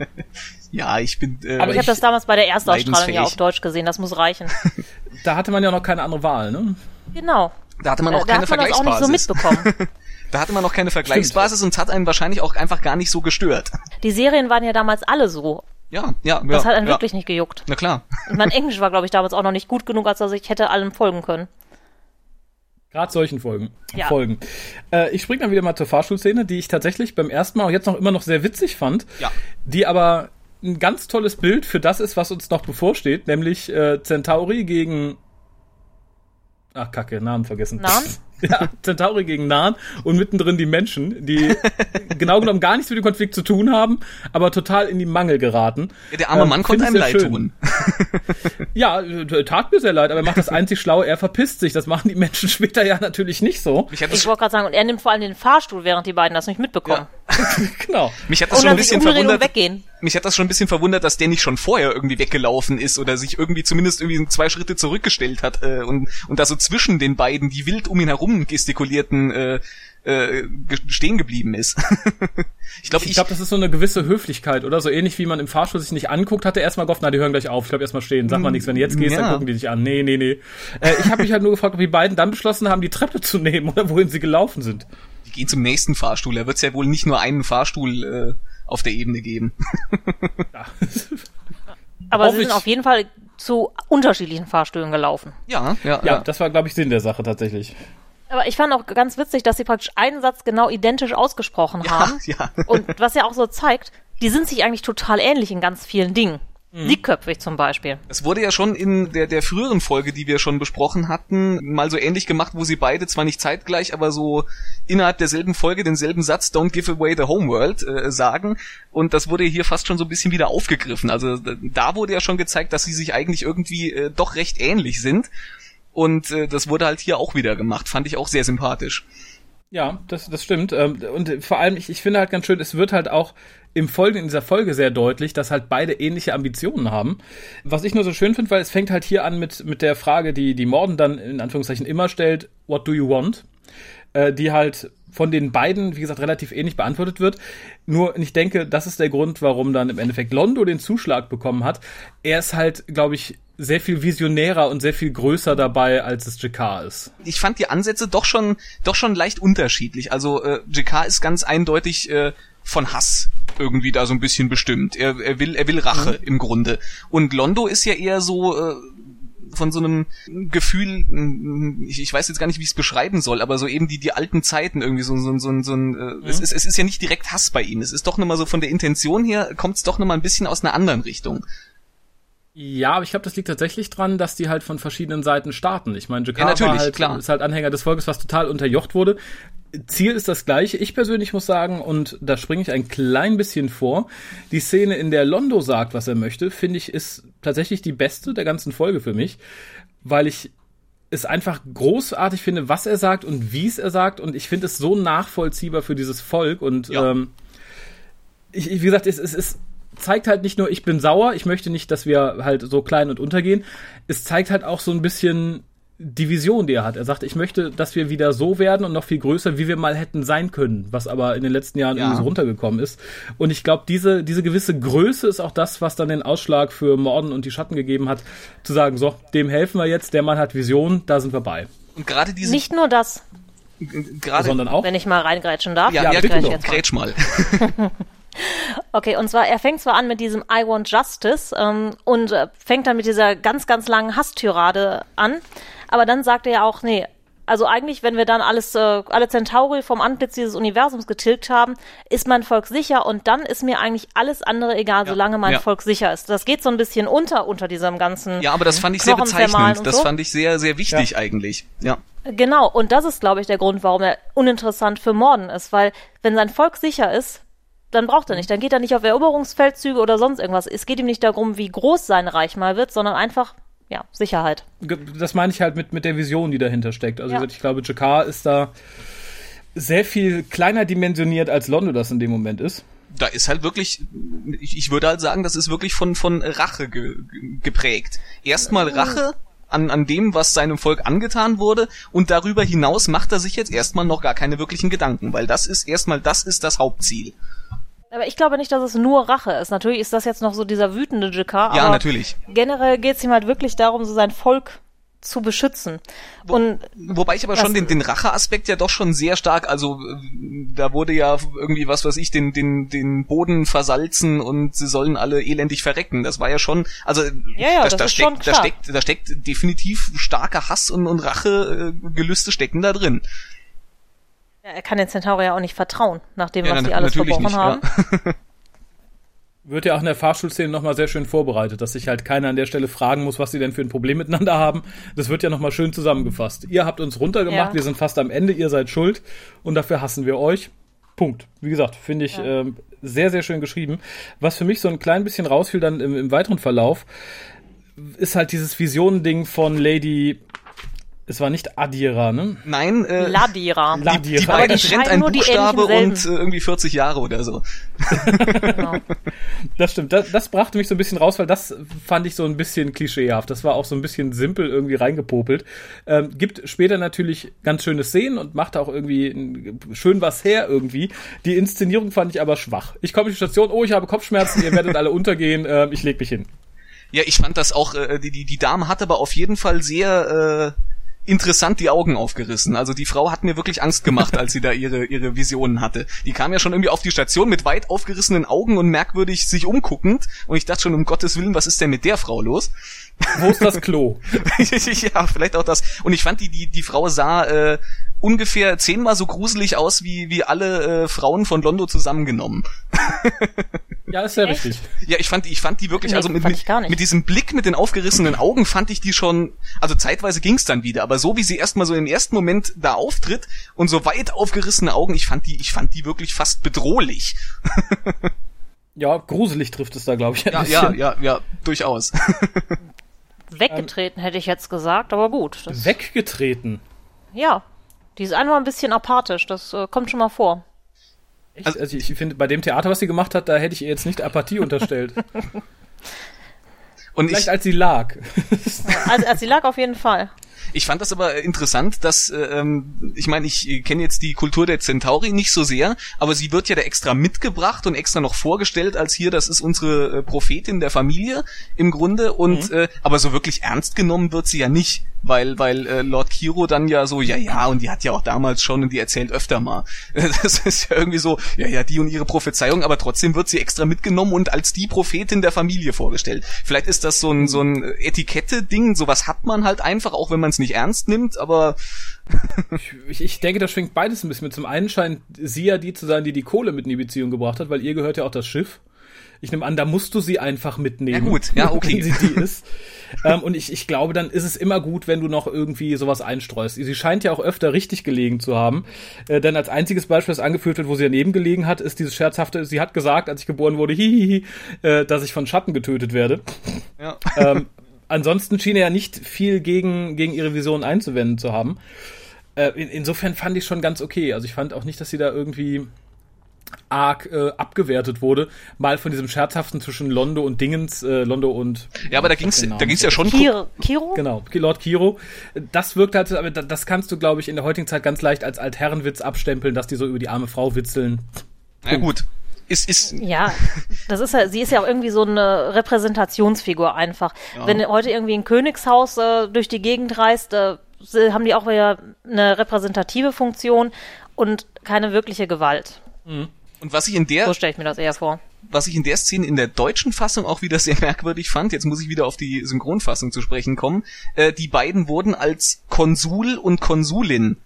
ja, ich bin. Äh, Aber ich habe das damals bei der Erstausstrahlung ja auf Deutsch gesehen, das muss reichen. da hatte man ja noch keine andere Wahl, ne? Genau. Da hatte man auch da keine Vergleichsbasis. Da hat man das auch nicht so mitbekommen. Da hatte man noch keine Vergleichsbasis Stimmt. und es hat einen wahrscheinlich auch einfach gar nicht so gestört. Die Serien waren ja damals alle so. Ja, ja, Das ja, hat einen ja. wirklich nicht gejuckt. Na klar. Ich mein Englisch war, glaube ich, damals auch noch nicht gut genug, als dass ich hätte allem folgen können. Gerade solchen Folgen. Ja. Folgen. Äh, ich springe dann wieder mal zur Fahrschulszene, die ich tatsächlich beim ersten Mal auch jetzt noch immer noch sehr witzig fand. Ja. Die aber ein ganz tolles Bild für das ist, was uns noch bevorsteht, nämlich äh, Centauri gegen Ach, Kacke, Namen vergessen. Namen? Ja, Centauri gegen Nahen und mittendrin die Menschen, die genau genommen gar nichts mit dem Konflikt zu tun haben, aber total in die Mangel geraten. Ja, der arme Mann Ähm, konnte find einem ich leid schön. tun. Ja, äh, tat mir sehr leid, aber er macht das einzig Schlaue, er verpisst sich. Das machen die Menschen später ja natürlich nicht so. Ich das, wollte gerade sagen, und er nimmt vor allem den Fahrstuhl, während die beiden das nicht mitbekommen. genau. mich hat das Und schon ein bisschen verwundert. weggehen. Mich hat das schon ein bisschen verwundert, dass der nicht schon vorher irgendwie weggelaufen ist oder sich irgendwie zumindest irgendwie zwei Schritte zurückgestellt hat äh, und und da so zwischen den beiden, die wild um ihn herum gestikulierten, äh, äh, stehen geblieben ist. ich glaube, Ich ich, glaube, das ist so eine gewisse Höflichkeit, oder? So ähnlich wie man im Fahrstuhl sich nicht anguckt, hat er erstmal gehofft, na, die hören gleich auf. Ich glaube, erstmal stehen. Sag mal nichts, wenn du jetzt gehst, Ja. dann gucken die dich an. Nee, nee, nee. Äh, ich habe mich halt nur gefragt, ob die beiden dann beschlossen haben, die Treppe zu nehmen oder wohin sie gelaufen sind. die gehen zum nächsten Fahrstuhl. Da wird es ja wohl nicht nur einen Fahrstuhl äh, auf der Ebene geben. Ja. Aber sie sind auf jeden Fall zu unterschiedlichen Fahrstühlen gelaufen. ja, ja, ja, das war, glaube ich, Sinn der Sache tatsächlich. Aber ich fand auch ganz witzig, dass sie praktisch einen Satz genau identisch ausgesprochen haben. ja. Und was ja auch so zeigt, die sind sich eigentlich total ähnlich in ganz vielen Dingen. Mhm. Dickköpfig zum Beispiel. Es wurde ja schon in der, der früheren Folge, die wir schon besprochen hatten, mal so ähnlich gemacht, wo sie beide zwar nicht zeitgleich, aber so innerhalb derselben Folge denselben Satz Don't give away the homeworld äh, sagen. Und das wurde hier fast schon so ein bisschen wieder aufgegriffen. Also da wurde ja schon gezeigt, dass sie sich eigentlich irgendwie äh, doch recht ähnlich sind. Und äh, das wurde halt hier auch wieder gemacht. Fand ich auch sehr sympathisch. Ja, das, das stimmt. Ähm, Und vor allem, ich, ich finde halt ganz schön, es wird halt auch im Folgen, in dieser Folge sehr deutlich, dass halt beide ähnliche Ambitionen haben. Was ich nur so schön finde, weil es fängt halt hier an mit, mit der Frage, die, die Morden dann in Anführungszeichen immer stellt, what do you want? Äh, die halt von den beiden, wie gesagt, relativ ähnlich beantwortet wird. Nur, ich denke, das ist der Grund, warum dann im Endeffekt Londo den Zuschlag bekommen hat. Er ist halt, glaube ich, sehr viel visionärer und sehr viel größer dabei, als es Jakar ist. ich fand die Ansätze doch schon doch schon leicht unterschiedlich. Also äh, JK ist ganz eindeutig äh, von Hass irgendwie da so ein bisschen bestimmt. Er, er will er will Rache im Grunde. Und Londo ist ja eher so äh, von so einem Gefühl, ich, ich weiß jetzt gar nicht, wie ich es beschreiben soll, aber so eben die die alten Zeiten irgendwie so so so, so ein äh, es ist es ist ja nicht direkt Hass bei ihm. Es ist doch nochmal so von der Intention her kommt es doch nochmal ein bisschen aus einer anderen Richtung. Ja, aber ich glaube, das liegt tatsächlich dran, dass die halt von verschiedenen Seiten starten. Ich meine, Jakar Ja, halt, klar. ist halt Anhänger des Volkes, was total unterjocht wurde. Ziel ist das gleiche. Ich persönlich muss sagen, und da springe ich ein klein bisschen vor, die Szene, in der Londo sagt, was er möchte, finde ich, ist tatsächlich die beste der ganzen Folge für mich, weil ich es einfach großartig finde, was er sagt und wie es er sagt. Und ich finde es so nachvollziehbar für dieses Volk. Und Ja. ähm, ich, ich, wie gesagt, es, es, es zeigt halt nicht nur, ich bin sauer, ich möchte nicht, dass wir halt so klein und untergehen. Es zeigt halt auch so ein bisschen die Vision, die er hat. Er sagt, ich möchte, dass wir wieder so werden und noch viel größer, wie wir mal hätten sein können, was aber in den letzten Jahren Ja. irgendwie so runtergekommen ist. Und ich glaube, diese, diese gewisse Größe ist auch das, was dann den Ausschlag für Morden und die Schatten gegeben hat, zu sagen, so, dem helfen wir jetzt, der Mann hat Vision, da sind wir bei. Und gerade diese Nicht nur das, gerade Sondern auch, wenn ich mal reingrätschen darf. ja, Ja, ja, bitte bitte doch. doch, grätsch mal. Okay, und zwar, er fängt zwar an mit diesem I want justice ähm, und äh, fängt dann mit dieser ganz, ganz langen Hasstyrade an, aber dann sagt er ja auch, nee, also eigentlich, wenn wir dann alles, äh, alle Centauri vom Antlitz dieses Universums getilgt haben, ist mein Volk sicher und dann ist mir eigentlich alles andere egal, solange mein ja. Volk sicher ist. Das geht so ein bisschen unter, unter diesem ganzen Ja, aber das fand ich sehr bezeichnend. Das so. fand ich sehr, sehr wichtig eigentlich. Ja. Genau, und das ist, glaube ich, der Grund, warum er uninteressant für Morden ist, weil wenn sein Volk sicher ist, dann braucht er nicht. Dann geht er nicht auf Eroberungsfeldzüge oder sonst irgendwas. Es geht ihm nicht darum, wie groß sein Reich mal wird, sondern einfach, ja, Sicherheit. Das meine ich halt mit, mit der Vision, die dahinter steckt. Also Ja. ich glaube, Jakar ist da sehr viel kleiner dimensioniert, als Londo das in dem Moment ist. Da ist halt wirklich, ich, ich würde halt sagen, das ist wirklich von, von Rache ge- geprägt. Erstmal Rache an, an dem, was seinem Volk angetan wurde und darüber hinaus macht er sich jetzt erstmal noch gar keine wirklichen Gedanken, weil das ist erstmal, das ist das Hauptziel. Aber ich glaube nicht, dass es nur Rache ist. Natürlich ist das jetzt noch so dieser wütende Jakar, Ja, aber natürlich. generell geht es ihm halt wirklich darum, so sein Volk zu beschützen. Und Wobei ich aber schon den, den Racheaspekt ja doch schon sehr stark, also äh, da wurde ja irgendwie, was weiß ich, den, den, den Boden versalzen und sie sollen alle elendig verrecken. Das war ja schon, also Ja, ja, da, da, steckt, da steckt, da steckt definitiv starker Hass und, und Rachegelüste stecken da drin. Ja, er kann den Centauri ja auch nicht vertrauen, nach dem, Ja, was die alles verbrochen nicht, haben. ja. Wird ja auch in der Fahrschulszene nochmal sehr schön vorbereitet, dass sich halt keiner an der Stelle fragen muss, was sie denn für ein Problem miteinander haben. Das wird ja nochmal schön zusammengefasst. Ihr habt uns runtergemacht, Ja. wir sind fast am Ende, ihr seid schuld und dafür hassen wir euch. Punkt. Wie gesagt, finde ich Ja. ähm, sehr, sehr schön geschrieben. Was für mich so ein klein bisschen rausfiel dann im, im weiteren Verlauf, ist halt dieses Visionending von Lady, es war nicht Adira, ne? Nein, äh, Ladira. La- die, die Aber beiden die trennt ein nur die Buchstabe und äh, irgendwie 40 Jahre oder so. Genau. Das stimmt. Das, das brachte mich so ein bisschen raus, weil das fand ich so ein bisschen klischeehaft. Das war auch so ein bisschen simpel irgendwie reingepopelt. Ähm, gibt später natürlich ganz schöne Szenen und macht auch irgendwie schön was her irgendwie. Die Inszenierung fand ich aber schwach. Ich komme in die Station, oh, ich habe Kopfschmerzen, ihr werdet alle untergehen, ähm, ich leg mich hin. Ja, ich fand das auch, äh, die, die, die Dame hat aber auf jeden Fall sehr äh, interessant die Augen aufgerissen. Also die Frau hat mir wirklich Angst gemacht, als sie da ihre, ihre Visionen hatte. Die kam ja schon irgendwie auf die Station mit weit aufgerissenen Augen und merkwürdig sich umguckend. Und ich dachte schon, um Gottes Willen, was ist denn mit der Frau los? Wo ist das Klo? ja, vielleicht auch das. Und ich fand, die, die, die Frau sah äh, ungefähr zehnmal so gruselig aus wie, wie alle äh, Frauen von Londo zusammengenommen. Ja, ist ja Echt? richtig. Ja, ich fand, ich fand die wirklich, Nee, also mit, mit, mit diesem Blick mit den aufgerissenen Augen fand ich die schon, also zeitweise ging's dann wieder, aber so wie sie erstmal so im ersten Moment da auftritt und so weit aufgerissene Augen, ich fand die, ich fand die wirklich fast bedrohlich. Ja, gruselig trifft es da, glaube ich. ein Ja, ja, ja, ja, durchaus. Weggetreten hätte ich jetzt gesagt, aber gut. Das, Weggetreten. ja. Die ist einfach ein bisschen apathisch, das äh, kommt schon mal vor. Echt? Also, ich finde, bei dem Theater, was sie gemacht hat, da hätte ich ihr jetzt nicht Apathie unterstellt. Und ich, Vielleicht als sie lag. Also, als sie lag auf jeden Fall. Ich fand das aber interessant, dass, äh, ähm, ich meine, ich äh, kenne jetzt die Kultur der Centauri nicht so sehr, aber sie wird ja da extra mitgebracht und extra noch vorgestellt als hier, das ist unsere äh, Prophetin der Familie im Grunde und äh, aber so wirklich ernst genommen wird sie ja nicht, weil weil äh, Lord Kiro dann ja so, ja ja und die hat ja auch damals schon und die erzählt öfter mal. Das ist ja irgendwie so, ja ja die und ihre Prophezeiung, aber trotzdem wird sie extra mitgenommen und als die Prophetin der Familie vorgestellt. Vielleicht ist das so ein so ein Etikette-Ding, sowas hat man halt einfach, auch wenn man es nicht ernst nimmt, aber Ich, ich denke, das schwingt beides ein bisschen mit. Zum einen scheint sie ja die zu sein, die die Kohle mit in die Beziehung gebracht hat, weil ihr gehört ja auch das Schiff. Ich nehme an, da musst du sie einfach mitnehmen. Ja, gut. Ja, okay. Wenn sie die ist. ähm, und ich, ich glaube, dann ist es immer gut, wenn du noch irgendwie sowas einstreust. Sie scheint ja auch öfter richtig gelegen zu haben. Äh, denn als einziges Beispiel, das angeführt wird, wo sie daneben gelegen hat, ist dieses scherzhafte, sie hat gesagt, als ich geboren wurde, hihihi, äh, dass ich von Schatten getötet werde. ja. ähm, ansonsten schien er ja nicht viel gegen, gegen ihre Vision einzuwenden zu haben. Äh, in, insofern fand ich schon ganz okay. Also ich fand auch nicht, dass sie da irgendwie arg äh, abgewertet wurde. Mal von diesem scherzhaften zwischen Londo und Dingens, äh, Londo und Ja, aber da ging's, Genau. da ging's ja schon. Kiro? Kiro? genau, Lord Kiro. Das wirkt halt, aber da- das kannst du, glaube ich, in der heutigen Zeit ganz leicht als Altherrenwitz abstempeln, dass die so über die arme Frau witzeln. Na gut. Ist, ist, Ja, das ist ja, sie ist ja auch irgendwie so eine Repräsentationsfigur einfach. Wenn heute irgendwie ein Königshaus äh, durch die Gegend reist, äh, haben die auch wieder eine repräsentative Funktion und keine wirkliche Gewalt. und was ich in der, So stelle ich mir das eher vor. was ich in der Szene in der deutschen Fassung auch wieder sehr merkwürdig fand, jetzt muss ich wieder auf die Synchronfassung zu sprechen kommen, äh, die beiden wurden als Konsul und Konsulin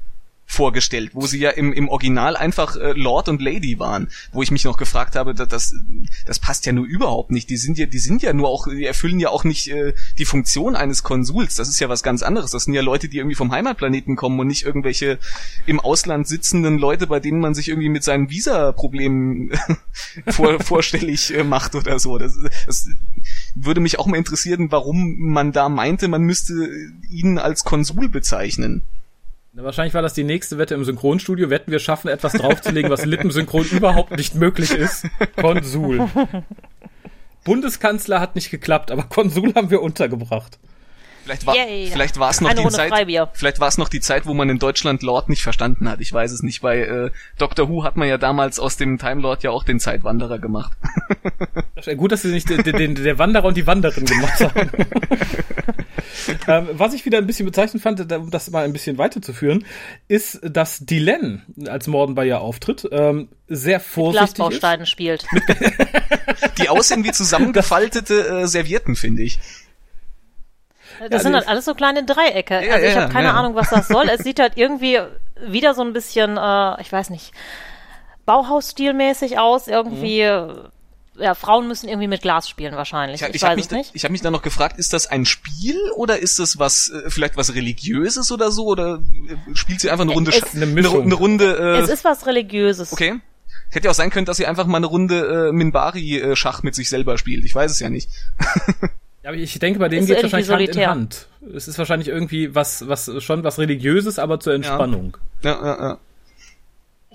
vorgestellt, wo sie ja im, im Original einfach äh, Lord und Lady waren, wo ich mich noch gefragt habe, da- das, das passt ja nur überhaupt nicht. Die sind ja, die sind ja nur auch, die erfüllen ja auch nicht äh, die Funktion eines Konsuls. Das ist ja was ganz anderes. Das sind ja Leute, die irgendwie vom Heimatplaneten kommen und nicht irgendwelche im Ausland sitzenden Leute, bei denen man sich irgendwie mit seinen Visa-Problemen vor, vorstellig äh, macht oder so. Das, das würde mich auch mal interessieren, warum man da meinte, man müsste ihn als Konsul bezeichnen. Na, wahrscheinlich war das die nächste Wette im Synchronstudio. Wetten, wir schaffen etwas draufzulegen, was Lippensynchron überhaupt nicht möglich ist. Konsul. Bundeskanzler hat nicht geklappt, aber Konsul haben wir untergebracht. Vielleicht war, vielleicht war es noch Eine die Runde Zeit, Freibier. vielleicht war es noch die Zeit, wo man in Deutschland Lord nicht verstanden hat. Ich weiß es nicht. Bei äh, Doctor Who hat man ja damals aus dem Time Lord ja auch den Zeitwanderer gemacht. Gut, dass sie nicht den, den, der Wanderer und die Wanderin gemacht haben. ähm, was ich wieder ein bisschen bezeichnend fand, um das mal ein bisschen weiterzuführen, ist, dass Dylan als Morden bei ihr auftritt, ähm, sehr vorsichtig ist. Glasbausteinen spielt. Die aussehen wie zusammengefaltete äh, Servietten, finde ich. Das sind halt alles so kleine Dreiecke. Ja, also ich ja, habe keine ja. Ahnung, was das soll. Es sieht halt irgendwie wieder so ein bisschen, äh, ich weiß nicht, Bauhausstilmäßig aus. Irgendwie, Mhm. Ja, Frauen müssen irgendwie mit Glas spielen wahrscheinlich. Ich, Ich, ich weiß habe mich, es da- nicht. ich hab mich dann noch gefragt, ist das ein Spiel oder ist das was, äh, vielleicht was Religiöses oder so? Oder äh, spielt sie einfach eine Runde, Es- Sch- Eine eine, Mischung. eine Runde, äh, es ist was Religiöses. okay? Hätte ja auch sein können, dass sie einfach mal eine Runde äh, Minbari-Schach mit sich selber spielt. Ich weiß es ja nicht. Ja, aber ich denke, bei denen Ist geht wahrscheinlich irgendwie Hand in solitär. Hand. Es ist wahrscheinlich irgendwie was, was schon was Religiöses, aber zur Entspannung. Ja, ja, ja. Ich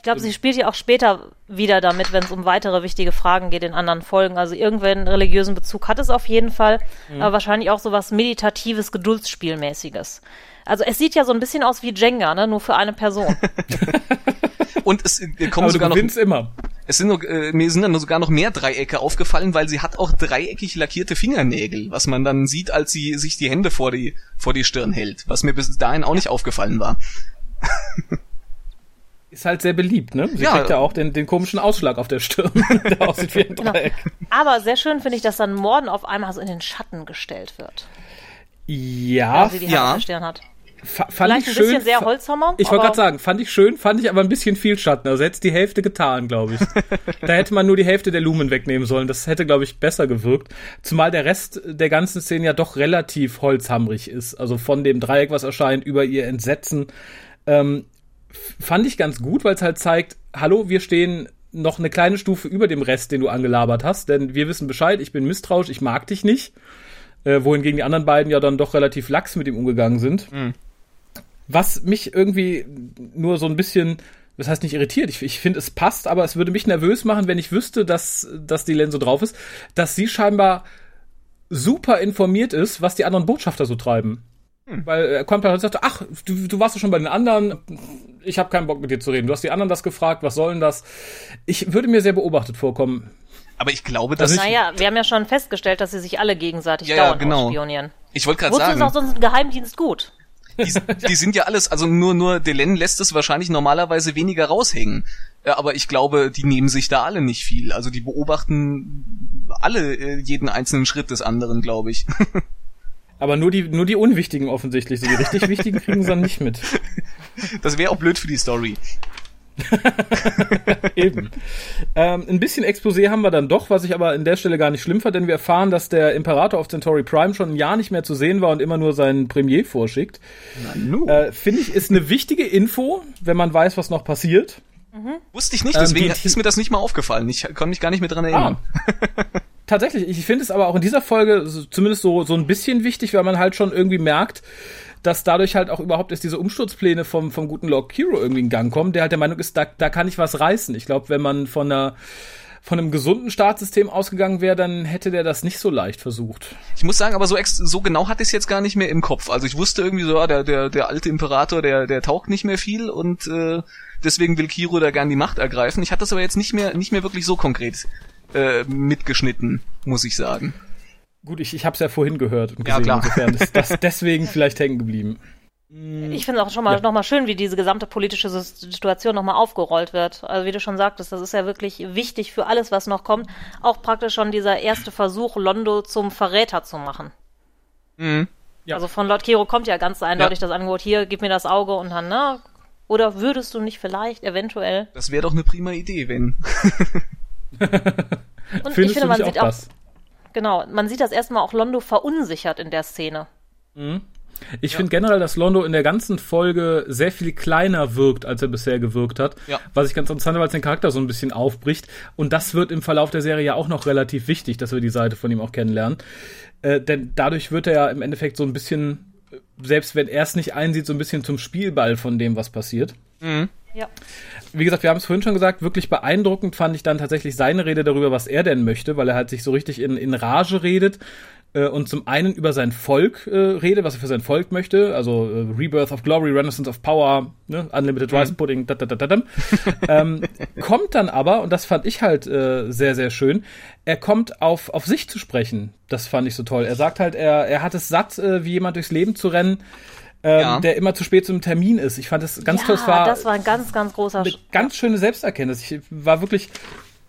glaube, sie spielt ja auch später wieder damit, wenn es um weitere wichtige Fragen geht in anderen Folgen. Also irgendwann religiösen Bezug hat es auf jeden Fall, Mhm. aber wahrscheinlich auch so was meditatives, Geduldsspielmäßiges. Also es sieht ja so ein bisschen aus wie Jenga, ne? nur für eine Person. Und es äh, kommen Aber du sogar noch, immer. es sind noch, äh, mir sind dann sogar noch mehr Dreiecke aufgefallen, weil sie hat auch dreieckig lackierte Fingernägel, was man dann sieht, als sie sich die Hände vor die, vor die Stirn hält, was mir bis dahin auch nicht aufgefallen war. Ist halt sehr beliebt, ne? Sie Ja. kriegt ja auch den, den komischen Ausschlag auf der Stirn, der aussieht wie ein Genau. Dreieck. Aber sehr schön finde ich, dass dann Morden auf einmal so in den Schatten gestellt wird. Ja, weil sie die ja. Hand auf der Stirn hat. fa- fand Vielleicht ich ein schön. bisschen sehr Holzhammer. Ich wollte gerade sagen, fand ich schön, fand ich aber ein bisschen viel Schatten. Also hätte die Hälfte getan, glaube ich. da hätte man nur die Hälfte der Lumen wegnehmen sollen. Das hätte, glaube ich, besser gewirkt. Zumal der Rest der ganzen Szene ja doch relativ holzhamrig ist. Also von dem Dreieck, was erscheint, über ihr Entsetzen. Ähm, f- fand ich ganz gut, weil es halt zeigt, hallo, wir stehen noch eine kleine Stufe über dem Rest, den du angelabert hast. Denn wir wissen Bescheid, ich bin misstrauisch, ich mag dich nicht. Äh, wohingegen die anderen beiden ja dann doch relativ lax mit ihm umgegangen sind. Was mich irgendwie nur so ein bisschen, das heißt nicht irritiert, ich, ich finde es passt, aber es würde mich nervös machen, wenn ich wüsste, dass, dass die Len so drauf ist, dass sie scheinbar super informiert ist, was die anderen Botschafter so treiben. Weil er kommt halt und sagt, ach, du, du warst doch schon bei den anderen, ich habe keinen Bock mit dir zu reden. Du hast die anderen das gefragt, was soll denn das? Ich würde mir sehr beobachtet vorkommen. Aber ich glaube, dass Also Naja, wir haben ja schon festgestellt, dass sie sich alle gegenseitig Ja, ja, dauernd genau. ausspionieren. ich wollte gerade Wozu ist auch sagen, sonst ein Geheimdienst gut? die, die sind ja alles, also nur nur Delen lässt es wahrscheinlich normalerweise weniger raushängen. Ja, aber ich glaube, die nehmen sich da alle nicht viel. Also die beobachten alle äh, jeden einzelnen Schritt des anderen, glaube ich. Aber nur die, nur die Unwichtigen offensichtlich. So die richtig Wichtigen kriegen sie dann nicht mit. Das wäre auch blöd für die Story. Eben. Ähm, ein bisschen Exposé haben wir dann doch, was ich aber in der Stelle gar nicht schlimm fand, denn wir erfahren, dass der Imperator auf Centauri Prime schon ein Jahr nicht mehr zu sehen war und immer nur seinen Premier vorschickt. Äh, Finde ich, ist eine wichtige Info, wenn man weiß, was noch passiert. Wusste ich nicht, Ähm, deswegen die- ist mir das nicht mal aufgefallen. Ich konnte mich gar nicht mehr dran erinnern. Tatsächlich, ich finde es aber auch in dieser Folge zumindest so, so ein bisschen wichtig, weil man halt schon irgendwie merkt, dass dadurch halt auch überhaupt erst diese Umsturzpläne vom, vom guten Lord Kiro irgendwie in Gang kommen, der halt der Meinung ist, da, da kann ich was reißen. Ich glaube, wenn man von einer von einem gesunden Staatssystem ausgegangen wäre, dann hätte der das nicht so leicht versucht. Ich muss sagen, aber so, ex so genau hatte ich es jetzt gar nicht mehr im Kopf. Also ich wusste irgendwie so, ja, der, der, der alte Imperator, der, der taugt nicht mehr viel und äh, deswegen will Kiro da gern die Macht ergreifen. Ich hatte das aber jetzt nicht mehr, nicht mehr wirklich so konkret äh, mitgeschnitten, muss ich sagen. Gut, ich, ich habe es ja vorhin gehört und Ja, gesehen, klar. insofern ist das deswegen vielleicht hängen geblieben. Ich finde es auch schon mal Ja. noch mal schön, wie diese gesamte politische Situation noch mal aufgerollt wird. Also wie du schon sagtest, das ist ja wirklich wichtig für alles, was noch kommt. Auch praktisch schon dieser erste Versuch, Londo zum Verräter zu machen. Mhm. Ja. Also von Lord Kiro kommt ja ganz eindeutig Ja. das Angebot, hier, gib mir das Auge und dann, ne? Oder würdest du nicht vielleicht, eventuell? Das wäre doch eine prima Idee, wenn. Und Findest ich finde, man sieht auch auch, das? genau, man sieht das erstmal auch Londo verunsichert in der Szene. Ich finde generell, dass Londo in der ganzen Folge sehr viel kleiner wirkt, als er bisher gewirkt hat. Ja. Was ich ganz interessant finde, weil es den Charakter so ein bisschen aufbricht. Und das wird im Verlauf der Serie ja auch noch relativ wichtig, dass wir die Seite von ihm auch kennenlernen. Äh, denn dadurch wird er ja im Endeffekt so ein bisschen, selbst wenn er es nicht einsieht, so ein bisschen zum Spielball von dem, was passiert. Ja. Wie gesagt, wir haben es vorhin schon gesagt, wirklich beeindruckend fand ich dann tatsächlich seine Rede darüber, was er denn möchte, weil er halt sich so richtig in, in Rage redet äh, und zum einen über sein Volk äh, redet, was er für sein Volk möchte, also äh, Rebirth of Glory, Renaissance of Power, ne, Unlimited Rice Pudding, da, da, da, da, da. ähm, kommt dann aber, und das fand ich halt äh, sehr, sehr schön, er kommt auf, auf sich zu sprechen. Das fand ich so toll. Er sagt halt, er, er hat es satt, äh, wie jemand durchs Leben zu rennen, ähm, Ja. der immer zu spät zum Termin ist. Ich fand das ganz ja, toll. Es war, das war ein ganz, ganz großer eine Sch ganz schöne Selbsterkenntnis. Ich war wirklich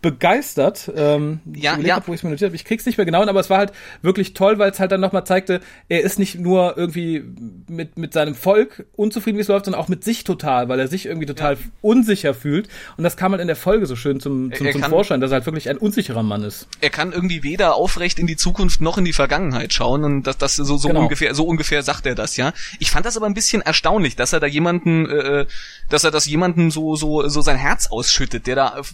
begeistert. Ähm, Ja, ich ja. Hab, wo ich mir notiert habe. Ich krieg's nicht mehr genau, hin, aber es war halt wirklich toll, weil es halt dann nochmal zeigte, er ist nicht nur irgendwie mit, mit seinem Volk unzufrieden, wie es läuft, sondern auch mit sich total, weil er sich irgendwie total unsicher fühlt. Und das kam halt in der Folge so schön zum, zum, Er zum kann- Vorschein, dass er halt wirklich ein unsicherer Mann ist. er kann irgendwie weder aufrecht in die Zukunft noch in die Vergangenheit schauen und das, das so, so Genau. ungefähr, so ungefähr sagt er das, ja. Ich fand das aber ein bisschen erstaunlich, dass er da jemanden, äh, dass er das jemanden so, so, so sein Herz ausschüttet, der da f-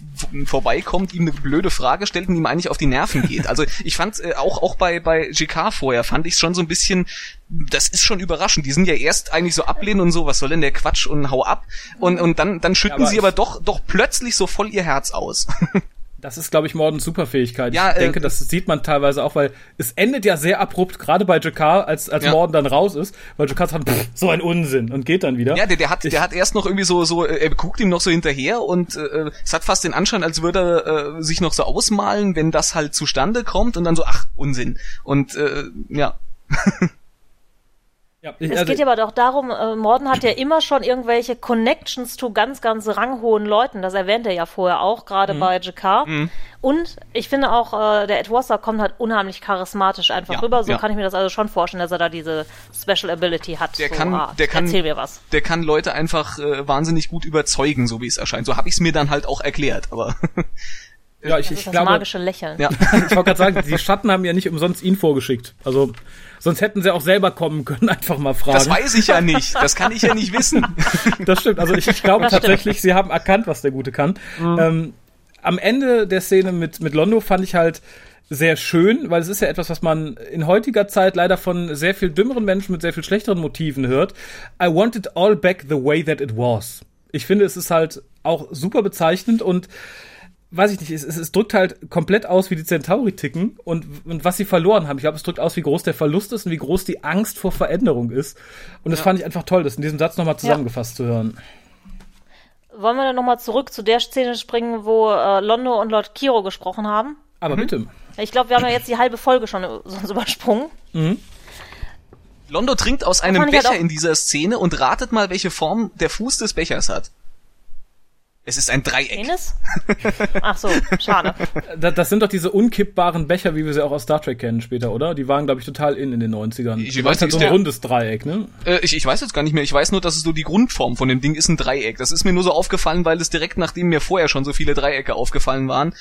vorbeikommt, ihm eine blöde Frage stellt und ihm eigentlich auf die Nerven geht. Also ich fand äh, auch, auch bei, bei GK vorher fand ich schon so ein bisschen, das ist schon überraschend. Die sind ja erst eigentlich so ablehnen und so, was soll denn der Quatsch und hau ab. Und, und dann, dann schütten aber sie aber doch, doch plötzlich so voll ihr Herz aus. Das ist, glaube ich, Mordens Superfähigkeit. Ja, ich äh, denke, das sieht man teilweise auch, weil es endet ja sehr abrupt, gerade bei Jakar, als, als Ja. Morden dann raus ist, weil Jakar sagt, pff, so ein Unsinn und geht dann wieder. Ja, der, der hat, der hat erst noch irgendwie so, so, äh, er guckt ihm noch so hinterher und äh, es hat fast den Anschein, als würde er äh, sich noch so ausmalen, wenn das halt zustande kommt und dann so, ach, Unsinn. Und äh, ja, Ja, ich, Es also, geht ja aber doch darum, äh, Morden hat ja immer schon irgendwelche Connections zu ganz, ganz ranghohen Leuten. Das erwähnt er ja vorher auch, gerade Mhm. bei Jakar. Und ich finde auch, äh, der Ed Wasser kommt halt unheimlich charismatisch einfach Ja, rüber. So ja. kann ich mir das also schon vorstellen, dass er da diese Special Ability hat. der so, kann, ah, der kann, Erzähl mir was. der kann Leute einfach äh, wahnsinnig gut überzeugen, so wie es erscheint. So habe ich es mir dann halt auch erklärt, aber ja, ich, Das ist ich das glaube, magische Lächeln. ja. ich wollte gerade sagen, die Schatten haben ja nicht umsonst ihn vorgeschickt. Also, sonst hätten sie auch selber kommen können, einfach mal fragen. Das weiß ich ja nicht. Das kann ich ja nicht wissen. Das stimmt. Also ich, ich glaube Das stimmt. tatsächlich, sie haben erkannt, was der Gute kann. Ähm, am Ende der Szene mit, mit Londo fand ich halt sehr schön, weil es ist ja etwas, was man in heutiger Zeit leider von sehr viel dümmeren Menschen mit sehr viel schlechteren Motiven hört. I want it all back the way that it was. Ich finde, es ist halt auch super bezeichnend und weiß ich nicht, es, es, es drückt halt komplett aus, wie die Centauri ticken und, und was sie verloren haben. Ich glaube, es drückt aus, wie groß der Verlust ist und wie groß die Angst vor Veränderung ist. Und das fand ich einfach toll, das in diesem Satz nochmal zusammengefasst zu hören. Wollen wir dann nochmal zurück zu der Szene springen, wo äh, Londo und Lord Kiro gesprochen haben? Aber bitte. Ich glaube, wir haben ja jetzt die halbe Folge schon sonst übersprungen. Londo trinkt aus einem halt Becher auch- in dieser Szene und ratet mal, welche Form der Fuß des Bechers hat. Es ist ein Dreieck. Penis? Ach so, schade. Das, das sind doch diese unkippbaren Becher, wie wir sie auch aus Star Trek kennen später, oder? Die waren, glaube ich, total in in den 90ern. Ich Du weiß halt nicht, so ein der- rundes Dreieck, ne? Äh, ich, ich weiß jetzt gar nicht mehr. Ich weiß nur, dass es so die Grundform von dem Ding ist ein Dreieck. Das ist mir nur so aufgefallen, weil es direkt nachdem mir vorher schon so viele Dreiecke aufgefallen waren.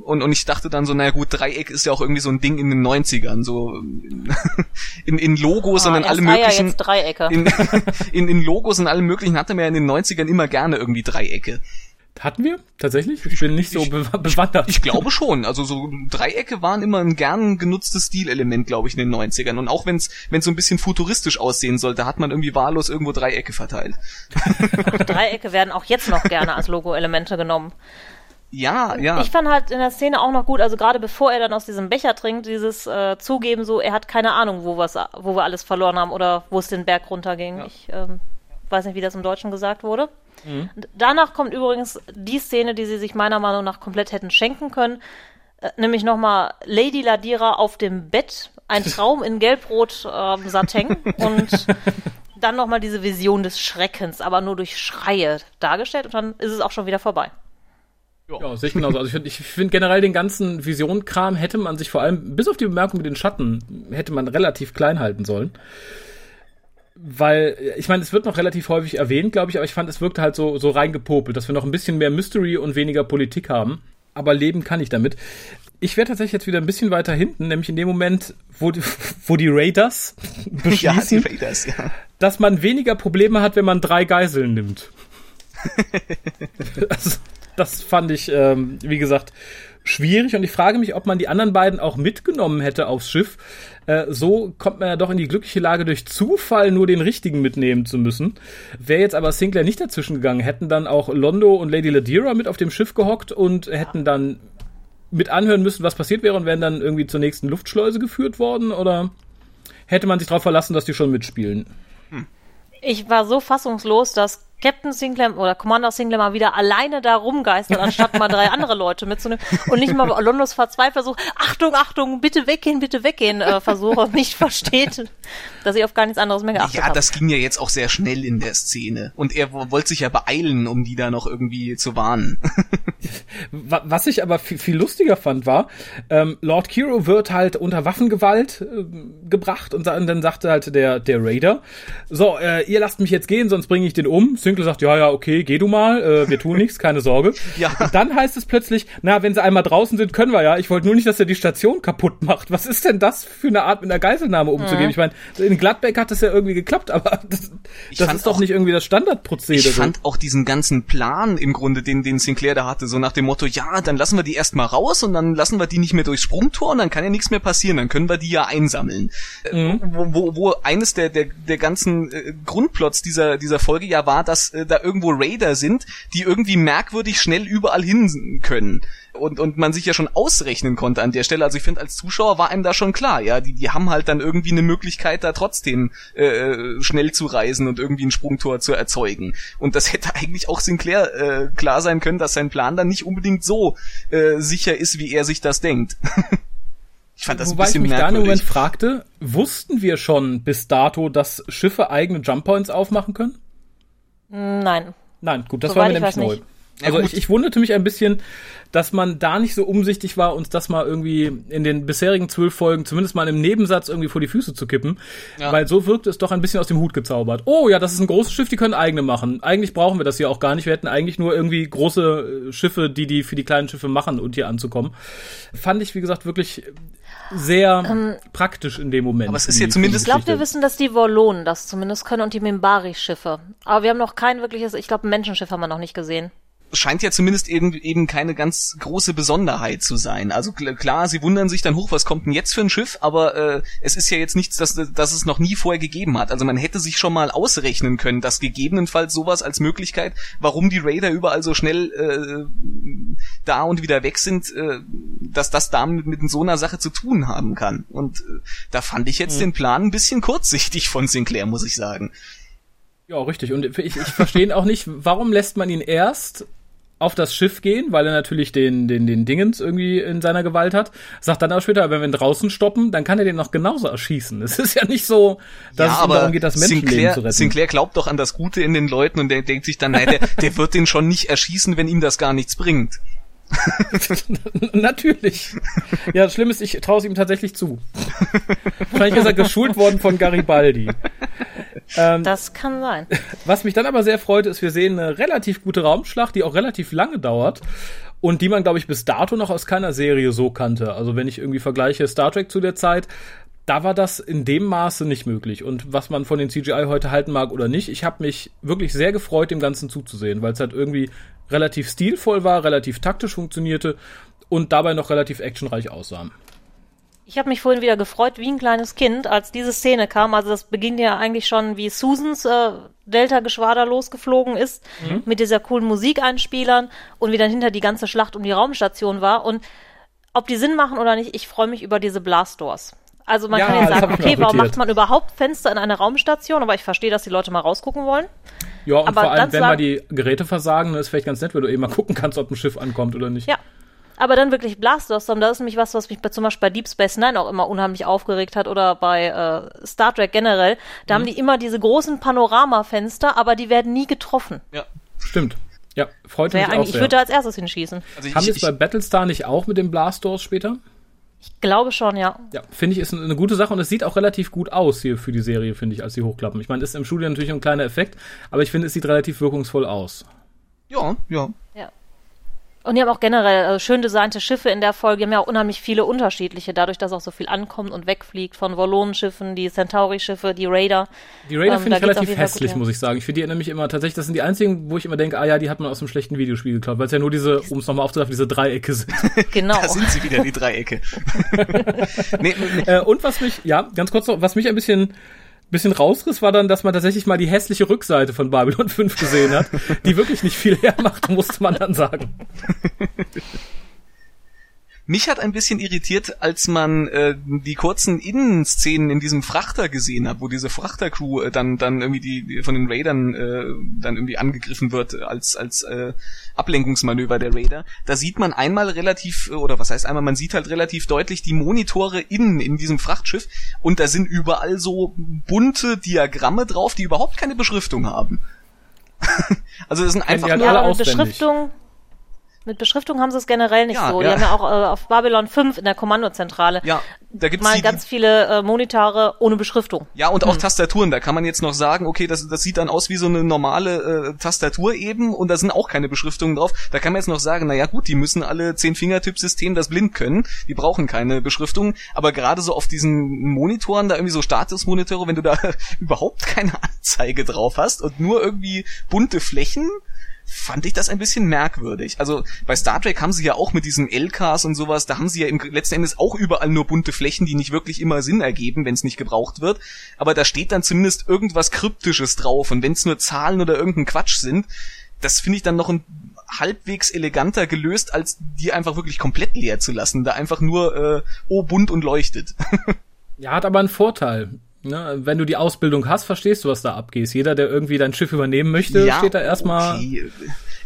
Und, und ich dachte dann so, naja gut, Dreieck ist ja auch irgendwie so ein Ding in den 90ern. So in, in Logos und Ah, in erst allem Eier, möglichen. jetzt Dreiecke. In, in, in Logos und allem möglichen hatte man ja in den 90ern immer gerne irgendwie Dreiecke. Hatten wir? Tatsächlich? Ich bin nicht so ich- be bewandert. Ich glaube schon. Also so Dreiecke waren immer ein gern genutztes Stilelement, glaube ich, in den 90ern. Und auch wenn es so ein bisschen futuristisch aussehen sollte, hat man irgendwie wahllos irgendwo Dreiecke verteilt. Dreiecke werden auch jetzt noch gerne als Logo-Elemente genommen. Ja, ja. Ich fand halt in der Szene auch noch gut, also gerade bevor er dann aus diesem Becher trinkt, dieses äh, Zugeben, so er hat keine Ahnung, wo, wir's, wo wir alles verloren haben oder wo es den Berg runterging. Ich ähm, weiß nicht, wie das im Deutschen gesagt wurde. Und Danach kommt übrigens die Szene, die sie sich meiner Meinung nach komplett hätten schenken können. Äh, nämlich nochmal Lady Ladira auf dem Bett, ein Traum in gelb-rot ähm, Satin und dann nochmal diese Vision des Schreckens, aber nur durch Schreie dargestellt und dann ist es auch schon wieder vorbei. Ja, sehe ich genauso. Also ich finde ich find generell den ganzen Vision-Kram hätte man sich vor allem, bis auf die Bemerkung mit den Schatten, hätte man relativ klein halten sollen. Weil, ich meine, es wird noch relativ häufig erwähnt, glaube ich, aber ich fand, es wirkte halt so, so reingepopelt, dass wir noch ein bisschen mehr Mystery und weniger Politik haben. Aber leben kann ich damit. Ich wäre tatsächlich jetzt wieder ein bisschen weiter hinten, nämlich in dem Moment, wo die, wo die Raiders ja, die beschließen, Raiders, ja. dass man weniger Probleme hat, wenn man drei Geiseln nimmt. also, das fand ich, ähm, wie gesagt, schwierig und ich frage mich, ob man die anderen beiden auch mitgenommen hätte aufs Schiff. Äh, so kommt man ja doch in die glückliche Lage, durch Zufall nur den richtigen mitnehmen zu müssen. Wäre jetzt aber Sinclair nicht dazwischen gegangen, hätten dann auch Londo und Lady Ladira mit auf dem Schiff gehockt und hätten dann mit anhören müssen, was passiert wäre und wären dann irgendwie zur nächsten Luftschleuse geführt worden oder hätte man sich darauf verlassen, dass die schon mitspielen? Ich war so fassungslos, dass Captain Sinclair oder Commander Sinclair mal wieder alleine da rumgeistert, anstatt mal drei andere Leute mitzunehmen und nicht mal Londos Verzweifler Achtung, Achtung, bitte weggehen, bitte weggehen, äh, Versuche und nicht versteht, dass ich auf gar nichts anderes mehr geachtet Ja, habe. das ging ja jetzt auch sehr schnell in der Szene. Und er wo- wollte sich ja beeilen, um die da noch irgendwie zu warnen. Was ich aber viel, viel lustiger fand, war, ähm, Lord Kiro wird halt unter Waffengewalt äh, gebracht und, und, dann sagte halt der, der Raider, so, äh, ihr lasst mich jetzt gehen, sonst bringe ich den um. Sinclair sagt, ja, ja, okay, geh du mal, äh, wir tun nichts, keine Sorge. ja. Und dann heißt es plötzlich, na, wenn sie einmal draußen sind, können wir ja. Ich wollte nur nicht, dass er die Station kaputt macht. Was ist denn das für eine Art, mit einer Geiselnahme umzugehen? Mhm. Ich meine, in Gladbeck hat das ja irgendwie geklappt, aber das, das ist doch nicht irgendwie das Standardprozedere. Ich fand auch diesen ganzen Plan im Grunde, den, den Sinclair da hatte, so nach dem Motto, ja, dann lassen wir die erstmal raus und dann lassen wir die nicht mehr durchs Sprungtor und dann kann ja nichts mehr passieren, dann können wir die ja einsammeln. Äh, mhm. Wo, wo, wo eines der, der, der ganzen äh, Grundplots dieser, dieser Folge ja war, dass äh, da irgendwo Raider sind, die irgendwie merkwürdig schnell überall hin können und, und man sich ja schon ausrechnen konnte an der Stelle. Also ich finde, als Zuschauer war einem da schon klar, ja, die, die haben halt dann irgendwie eine Möglichkeit, da trotzdem äh, äh schnell zu reisen und irgendwie ein Sprungtor zu erzeugen. Und das hätte eigentlich auch Sinclair äh, klar sein können, dass sein Plan dann nicht unbedingt so äh, sicher ist, wie er sich das denkt. ich fand das Wobei ein bisschen ich mich merkwürdig. da im Moment fragte, wussten wir schon bis dato, dass Schiffe eigene Jump Points aufmachen können? Nein. Nein, gut, das Soweit war mir nämlich neu. Nicht. Also ich, ich wunderte mich ein bisschen, dass man da nicht so umsichtig war, uns das mal irgendwie in den bisherigen zwölf Folgen zumindest mal im Nebensatz irgendwie vor die Füße zu kippen. Ja. Weil so wirkt es doch ein bisschen aus dem Hut gezaubert. Oh ja, das ist ein großes Schiff, die können eigene machen. Eigentlich brauchen wir das hier auch gar nicht. Wir hätten eigentlich nur irgendwie große äh, Schiffe, die die für die kleinen Schiffe machen und hier anzukommen. Fand ich, wie gesagt, wirklich sehr ähm, praktisch in dem Moment. Aber es ist ja zumindest. Ich glaube, wir wissen, dass die Wollonen das zumindest können und die Mimbari-Schiffe. Aber wir haben noch kein wirkliches, ich glaube, ein Menschenschiff haben wir noch nicht gesehen scheint ja zumindest eben, eben keine ganz große Besonderheit zu sein. Also klar, sie wundern sich dann hoch, was kommt denn jetzt für ein Schiff, aber äh, es ist ja jetzt nichts, das, das es noch nie vorher gegeben hat. Also man hätte sich schon mal ausrechnen können, dass gegebenenfalls sowas als Möglichkeit, warum die Raider überall so schnell äh, da und wieder weg sind, äh, dass das damit mit so einer Sache zu tun haben kann. Und äh, da fand ich jetzt mhm. den Plan ein bisschen kurzsichtig von Sinclair, muss ich sagen. Ja, richtig. Und ich, ich verstehe auch nicht, warum lässt man ihn erst auf das Schiff gehen, weil er natürlich den, den, den Dingens irgendwie in seiner Gewalt hat. Sagt dann auch später, wenn wir ihn draußen stoppen, dann kann er den noch genauso erschießen. Es ist ja nicht so, dass ja, es darum geht, das Menschenleben Sinclair, zu retten. Sinclair glaubt doch an das Gute in den Leuten und der denkt sich dann, nein, der, der wird den schon nicht erschießen, wenn ihm das gar nichts bringt. Natürlich. Ja, das Schlimme ist, ich traue es ihm tatsächlich zu. Wahrscheinlich ist er geschult worden von Garibaldi. Ähm, das kann sein. Was mich dann aber sehr freut, ist, wir sehen eine relativ gute Raumschlacht, die auch relativ lange dauert und die man, glaube ich, bis dato noch aus keiner Serie so kannte. Also wenn ich irgendwie vergleiche Star Trek zu der Zeit, da war das in dem Maße nicht möglich. Und was man von den CGI heute halten mag oder nicht, ich habe mich wirklich sehr gefreut, dem Ganzen zuzusehen, weil es halt irgendwie relativ stilvoll war, relativ taktisch funktionierte und dabei noch relativ actionreich aussah. Ich habe mich vorhin wieder gefreut wie ein kleines Kind, als diese Szene kam. Also das beginnt ja eigentlich schon, wie Susans äh, Delta-Geschwader losgeflogen ist, mhm. mit dieser coolen Musikeinspielern und wie dann hinter die ganze Schlacht um die Raumstation war. Und ob die Sinn machen oder nicht, ich freue mich über diese Blastdoors. Also man ja, kann jetzt sagen, okay, warum macht man überhaupt Fenster in einer Raumstation? Aber ich verstehe, dass die Leute mal rausgucken wollen. Ja, und Aber vor allem, wenn mal die Geräte versagen, ist vielleicht ganz nett, wenn du eben mal gucken kannst, ob ein Schiff ankommt oder nicht. Ja, aber dann wirklich Blasters, das ist nämlich was, was mich bei, zum Beispiel bei Deep Space Nine auch immer unheimlich aufgeregt hat oder bei äh, Star Trek generell. Da mhm. haben die immer diese großen Panoramafenster, aber die werden nie getroffen. Ja, stimmt. Ja, freut mich auch sehr. Ich würde da als erstes hinschießen. Also haben wir es bei Battlestar nicht auch mit dem Blastdoors später? Ich glaube schon, ja. Ja, finde ich, ist eine gute Sache und es sieht auch relativ gut aus hier für die Serie, finde ich, als sie hochklappen. Ich meine, ist im Studio natürlich ein kleiner Effekt, aber ich finde, es sieht relativ wirkungsvoll aus. Ja, ja. Und die haben auch generell äh, schön designte Schiffe in der Folge. Die haben ja auch unheimlich viele unterschiedliche, dadurch, dass auch so viel ankommt und wegfliegt von Volonenschiffen, die Centauri-Schiffe, die Raider. Die Raider ähm, finde ich relativ hässlich, gut, muss ich sagen. Ich finde die mich immer tatsächlich, das sind die einzigen, wo ich immer denke, ah ja, die hat man aus einem schlechten Videospiel geklaut, weil es ja nur diese, um es nochmal aufzugreifen, diese Dreiecke sind. genau. da sind sie wieder, die Dreiecke. nee, nee. Äh, und was mich, ja, ganz kurz noch, was mich ein bisschen bisschen rausriss, war dann, dass man tatsächlich mal die hässliche Rückseite von Babylon 5 gesehen hat, die wirklich nicht viel hermacht, musste man dann sagen. Mich hat ein bisschen irritiert, als man äh, die kurzen Innenszenen in diesem Frachter gesehen hat, wo diese Frachtercrew äh, dann dann irgendwie die, die von den Raidern äh, dann irgendwie angegriffen wird als als äh, Ablenkungsmanöver der Raider. Da sieht man einmal relativ oder was heißt einmal, man sieht halt relativ deutlich die Monitore innen in diesem Frachtschiff und da sind überall so bunte Diagramme drauf, die überhaupt keine Beschriftung haben. also das sind einfach nur ja, Beschriftung Mit Beschriftung haben sie es generell nicht Ja, so. ja. Die haben ja auch äh, auf Babylon 5 in der Kommandozentrale Ja, da gibt's mal die, ganz viele äh, Monitore ohne Beschriftung. Ja, und auch Tastaturen. Da kann man jetzt noch sagen, okay, das, das sieht dann aus wie so eine normale äh, Tastatur eben und da sind auch keine Beschriftungen drauf. Da kann man jetzt noch sagen, na ja gut, die müssen alle zehn Fingertipp-System das blind können. Die brauchen keine Beschriftung. Aber gerade so auf diesen Monitoren, da irgendwie so Statusmonitore, wenn du da überhaupt keine Anzeige drauf hast und nur irgendwie bunte Flächen, fand ich das ein bisschen merkwürdig. Also bei Star Trek haben sie ja auch mit diesen LKs und sowas, da haben sie ja im letzten Endes auch überall nur bunte Flächen, die nicht wirklich immer Sinn ergeben, wenn es nicht gebraucht wird. Aber da steht dann zumindest irgendwas Kryptisches drauf. Und wenn es nur Zahlen oder irgendein Quatsch sind, das finde ich dann noch ein halbwegs eleganter gelöst, als die einfach wirklich komplett leer zu lassen. Da einfach nur, äh, oh, bunt und leuchtet. Ja, hat aber einen Vorteil. Ne? Wenn du die Ausbildung hast, verstehst du, was da abgeht. Jeder, der irgendwie dein Schiff übernehmen möchte, steht da erstmal okay.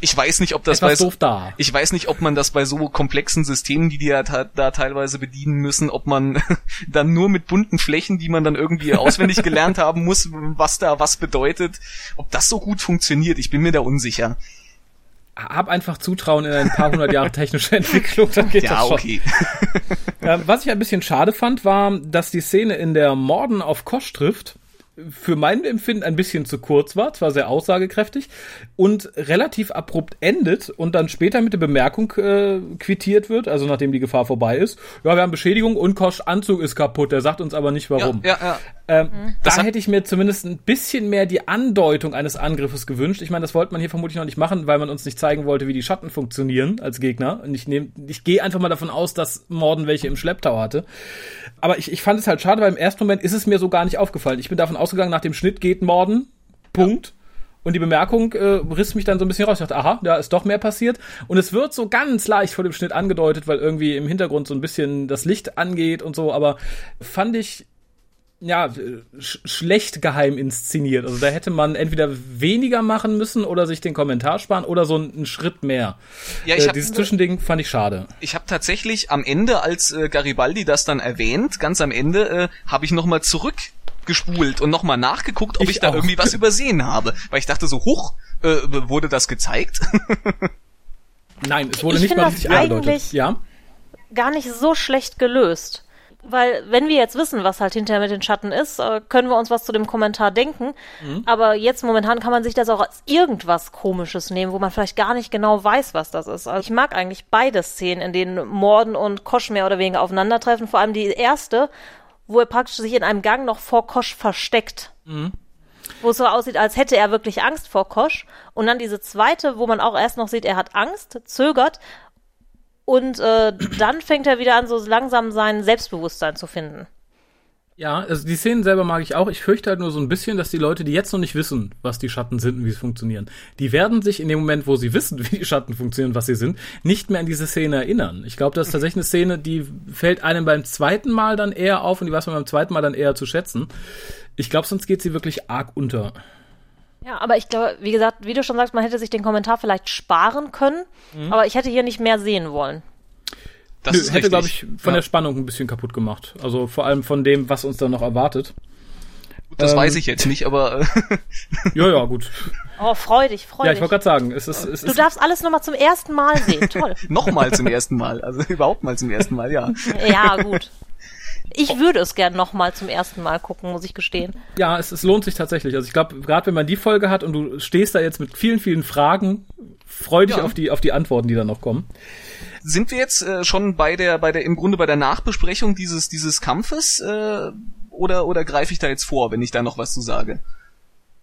Ich weiß nicht, ob das bei so- da. Ich weiß nicht, ob man das bei so komplexen Systemen, die die ja da teilweise bedienen müssen, ob man dann nur mit bunten Flächen, die man dann irgendwie auswendig gelernt haben muss, was da was bedeutet, ob das so gut funktioniert. Ich bin mir da unsicher. Hab einfach Zutrauen in ein paar hundert Jahre technische Entwicklung, dann geht Ja, das schon. okay. Ja, was ich ein bisschen schade fand, war, dass die Szene in der Morden auf Kosch trifft für mein Empfinden ein bisschen zu kurz war, zwar sehr aussagekräftig und relativ abrupt endet und dann später mit der Bemerkung äh, quittiert wird, also nachdem die Gefahr vorbei ist, ja, wir haben Beschädigung und Kosch Anzug ist kaputt, der sagt uns aber nicht warum. Ja, ja, ja. Ähm, Das da hätte ich mir zumindest ein bisschen mehr die Andeutung eines Angriffes gewünscht. Ich meine, das wollte man hier vermutlich noch nicht machen, weil man uns nicht zeigen wollte, wie die Schatten funktionieren als Gegner. Und ich nehme, ich gehe einfach mal davon aus, dass Morden welche im Schlepptau hatte. Aber ich, ich fand es halt schade, weil im ersten Moment ist es mir so gar nicht aufgefallen. Ich bin davon ausgegangen, nach dem Schnitt geht Morden. Punkt. Und die Bemerkung äh, riss mich dann so ein bisschen raus. Ich dachte, aha, da ist doch mehr passiert. Und es wird so ganz leicht vor dem Schnitt angedeutet, weil irgendwie im Hintergrund so ein bisschen das Licht angeht und so. Aber fand ich ja, sch schlecht geheim inszeniert. Also da hätte man entweder weniger machen müssen oder sich den Kommentar sparen oder so einen Schritt mehr. Ja, ich äh, dieses Zwischending fand ich schade. Ich habe tatsächlich am Ende, als äh, Garibaldi das dann erwähnt, ganz am Ende, äh, habe ich nochmal zurückgespult und nochmal nachgeguckt, ob ich, Ich da auch. irgendwie was übersehen habe. Weil ich dachte so, huch, äh, wurde das gezeigt? Nein, es wurde Ich nicht mal richtig angedeutet. eigentlich- Ja, gar nicht so schlecht gelöst. Weil, wenn wir jetzt wissen, was halt hinterher mit den Schatten ist, äh, können wir uns was zu dem Kommentar denken. Aber jetzt momentan kann man sich das auch als irgendwas Komisches nehmen, wo man vielleicht gar nicht genau weiß, was das ist. Also ich mag eigentlich beide Szenen, in denen Morden und Kosch mehr oder weniger aufeinandertreffen. Vor allem die erste, wo er praktisch sich in einem Gang noch vor Kosch versteckt. Wo es so aussieht, als hätte er wirklich Angst vor Kosch. Und dann diese zweite, wo man auch erst noch sieht, er hat Angst, zögert und äh, dann fängt er wieder an, so langsam sein Selbstbewusstsein zu finden. Ja, also die Szenen selber mag ich auch. Ich fürchte halt nur so ein bisschen, dass die Leute, die jetzt noch nicht wissen, was die Schatten sind und wie sie funktionieren, die werden sich in dem Moment, wo sie wissen, wie die Schatten funktionieren, was sie sind, nicht mehr an diese Szene erinnern. Ich glaube, das ist tatsächlich eine Szene, die fällt einem beim zweiten Mal dann eher auf und die weiß man beim zweiten Mal dann eher zu schätzen. Ich glaube, sonst geht sie wirklich arg unter. Ja, aber ich glaube, wie gesagt, wie du schon sagst, man hätte sich den Kommentar vielleicht sparen können, aber ich hätte hier nicht mehr sehen wollen. Das Nö, ist hätte, glaube ich, von ja, der Spannung ein bisschen kaputt gemacht. Also vor allem von dem, was uns dann noch erwartet. das ähm, weiß ich jetzt nicht, aber äh, Ja, ja, gut. Oh, freu dich, freu Ja, ich dich. wollte gerade sagen, es ist, es Du ist darfst alles nochmal zum ersten Mal sehen. Toll. nochmal zum ersten Mal. Also überhaupt mal zum ersten Mal, ja. Ja, gut. Ich würde es gern nochmal zum ersten Mal gucken, muss ich gestehen. Ja, es, es lohnt sich tatsächlich. Also ich glaube, gerade wenn man die Folge hat und du stehst da jetzt mit vielen, vielen Fragen, freu dich Ja. auf die auf die Antworten, die dann noch kommen. Sind wir jetzt äh, schon bei der, bei der, im Grunde bei der Nachbesprechung dieses, dieses Kampfes, äh, oder, oder greife ich da jetzt vor, wenn ich da noch was zu sage?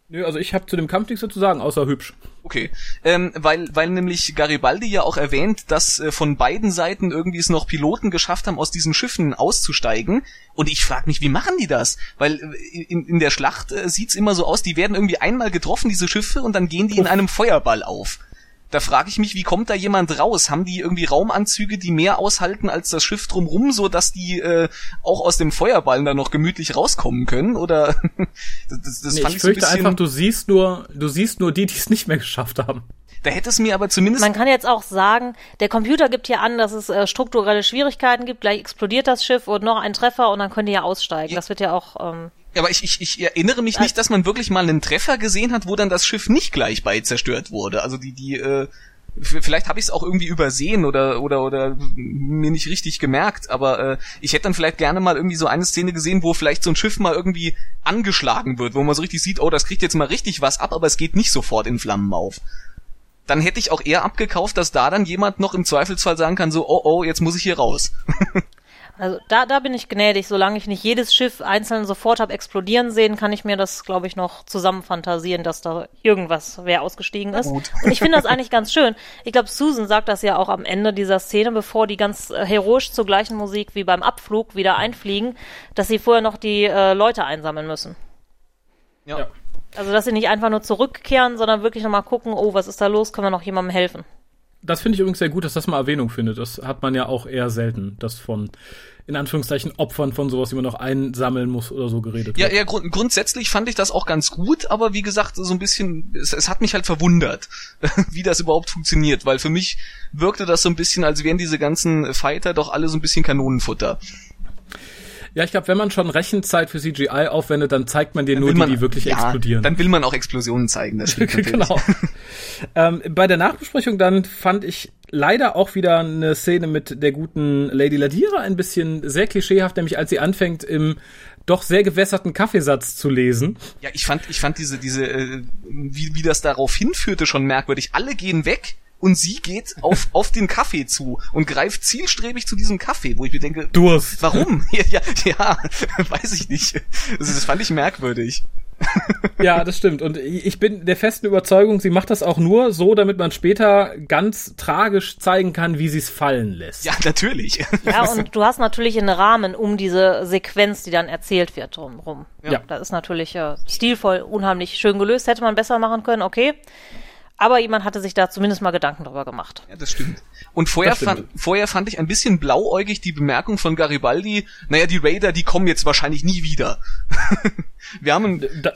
Nö, also ich habe zu dem Kampf nichts zu sagen, außer hübsch. Okay, ähm, weil, weil nämlich Garibaldi ja auch erwähnt, dass äh, von beiden Seiten irgendwie es noch Piloten geschafft haben, aus diesen Schiffen auszusteigen. Und ich frage mich, wie machen die das? Weil äh, in, in der Schlacht äh, sieht's immer so aus, die werden irgendwie einmal getroffen, diese Schiffe, und dann gehen die in einem Feuerball auf. Da frage ich mich, wie kommt da jemand raus? Haben die irgendwie Raumanzüge, die mehr aushalten als das Schiff drumrum, so dass die äh, auch aus dem Feuerball dann noch gemütlich rauskommen können? Oder das, das, Nee, fand ich ich so ein fürchte bisschen. einfach, du siehst nur, du siehst nur die, die es nicht mehr geschafft haben. da hätte es mir aber zumindest Man kann jetzt auch sagen, der Computer gibt hier an, dass es äh, strukturelle Schwierigkeiten gibt, gleich explodiert das Schiff und noch ein Treffer und dann können die ja aussteigen. Ja. Das wird ja auch, ähm, aber ich, ich, ich erinnere mich nicht, dass man wirklich mal einen Treffer gesehen hat, wo dann das Schiff nicht gleich bei zerstört wurde. Also die, die, äh, vielleicht habe ich es auch irgendwie übersehen oder oder oder mir nicht richtig gemerkt, aber äh, ich hätte dann vielleicht gerne mal irgendwie so eine Szene gesehen, wo vielleicht so ein Schiff mal irgendwie angeschlagen wird, wo man so richtig sieht, oh, das kriegt jetzt mal richtig was ab, aber es geht nicht sofort in Flammen auf. Dann hätte ich auch eher abgekauft, dass da dann jemand noch im Zweifelsfall sagen kann, so, oh, oh, jetzt muss ich hier raus. Also da, da bin ich gnädig. Solange ich nicht jedes Schiff einzeln sofort habe explodieren sehen, kann ich mir das, glaube ich, noch zusammenfantasieren, dass da irgendwas wer ausgestiegen ist. Gut. Und ich finde das eigentlich ganz schön. Ich glaube, Susan sagt das ja auch am Ende dieser Szene, bevor die ganz äh, heroisch zur gleichen Musik wie beim Abflug wieder einfliegen, dass sie vorher noch die äh, Leute einsammeln müssen. Ja. Ja. Also, dass sie nicht einfach nur zurückkehren, sondern wirklich nochmal gucken, oh, was ist da los, können wir noch jemandem helfen. Das finde ich übrigens sehr gut, dass das mal Erwähnung findet. Das hat man ja auch eher selten, dass von, in Anführungszeichen, Opfern von sowas, die man noch einsammeln muss oder so geredet Ja, wird. ja, grund grundsätzlich fand ich das auch ganz gut, aber wie gesagt, so ein bisschen, es, es hat mich halt verwundert, wie das überhaupt funktioniert, weil für mich wirkte das so ein bisschen, als wären diese ganzen Fighter doch alle so ein bisschen Kanonenfutter. Ja, ich glaube, wenn man schon Rechenzeit für CGI aufwendet, dann zeigt man dir nur Will die, man- die wirklich ja, explodieren. Dann will man auch Explosionen zeigen, das stimmt genau. ähm, bei der Nachbesprechung dann fand ich leider auch wieder eine Szene mit der guten Lady Ladira ein bisschen sehr klischeehaft, nämlich als sie anfängt im doch sehr gewässerten Kaffeesatz zu lesen. Ja, ich fand, ich fand diese, diese, äh, wie, wie das darauf hinführte, schon merkwürdig. Alle gehen weg und sie geht auf, auf den Kaffee zu und greift zielstrebig zu diesem Kaffee, wo ich mir denke, Durst. warum? Ja, ja, ja weiß ich nicht. Also, das fand ich merkwürdig. Ja, das stimmt. Und ich bin der festen Überzeugung, sie macht das auch nur so, damit man später ganz tragisch zeigen kann, wie sie es fallen lässt. Ja, natürlich. Ja, und du hast natürlich einen Rahmen um diese Sequenz, die dann erzählt wird drumherum. Ja. Das ist natürlich äh, stilvoll, unheimlich schön gelöst. Hätte man besser machen können, okay. Aber jemand hatte sich da zumindest mal Gedanken drüber gemacht. Ja, das stimmt. Und vorher, stimmt. Fand, vorher fand ich ein bisschen blauäugig die Bemerkung von Garibaldi, naja, die Raider, die kommen jetzt wahrscheinlich nie wieder. Wir haben, ein- Da,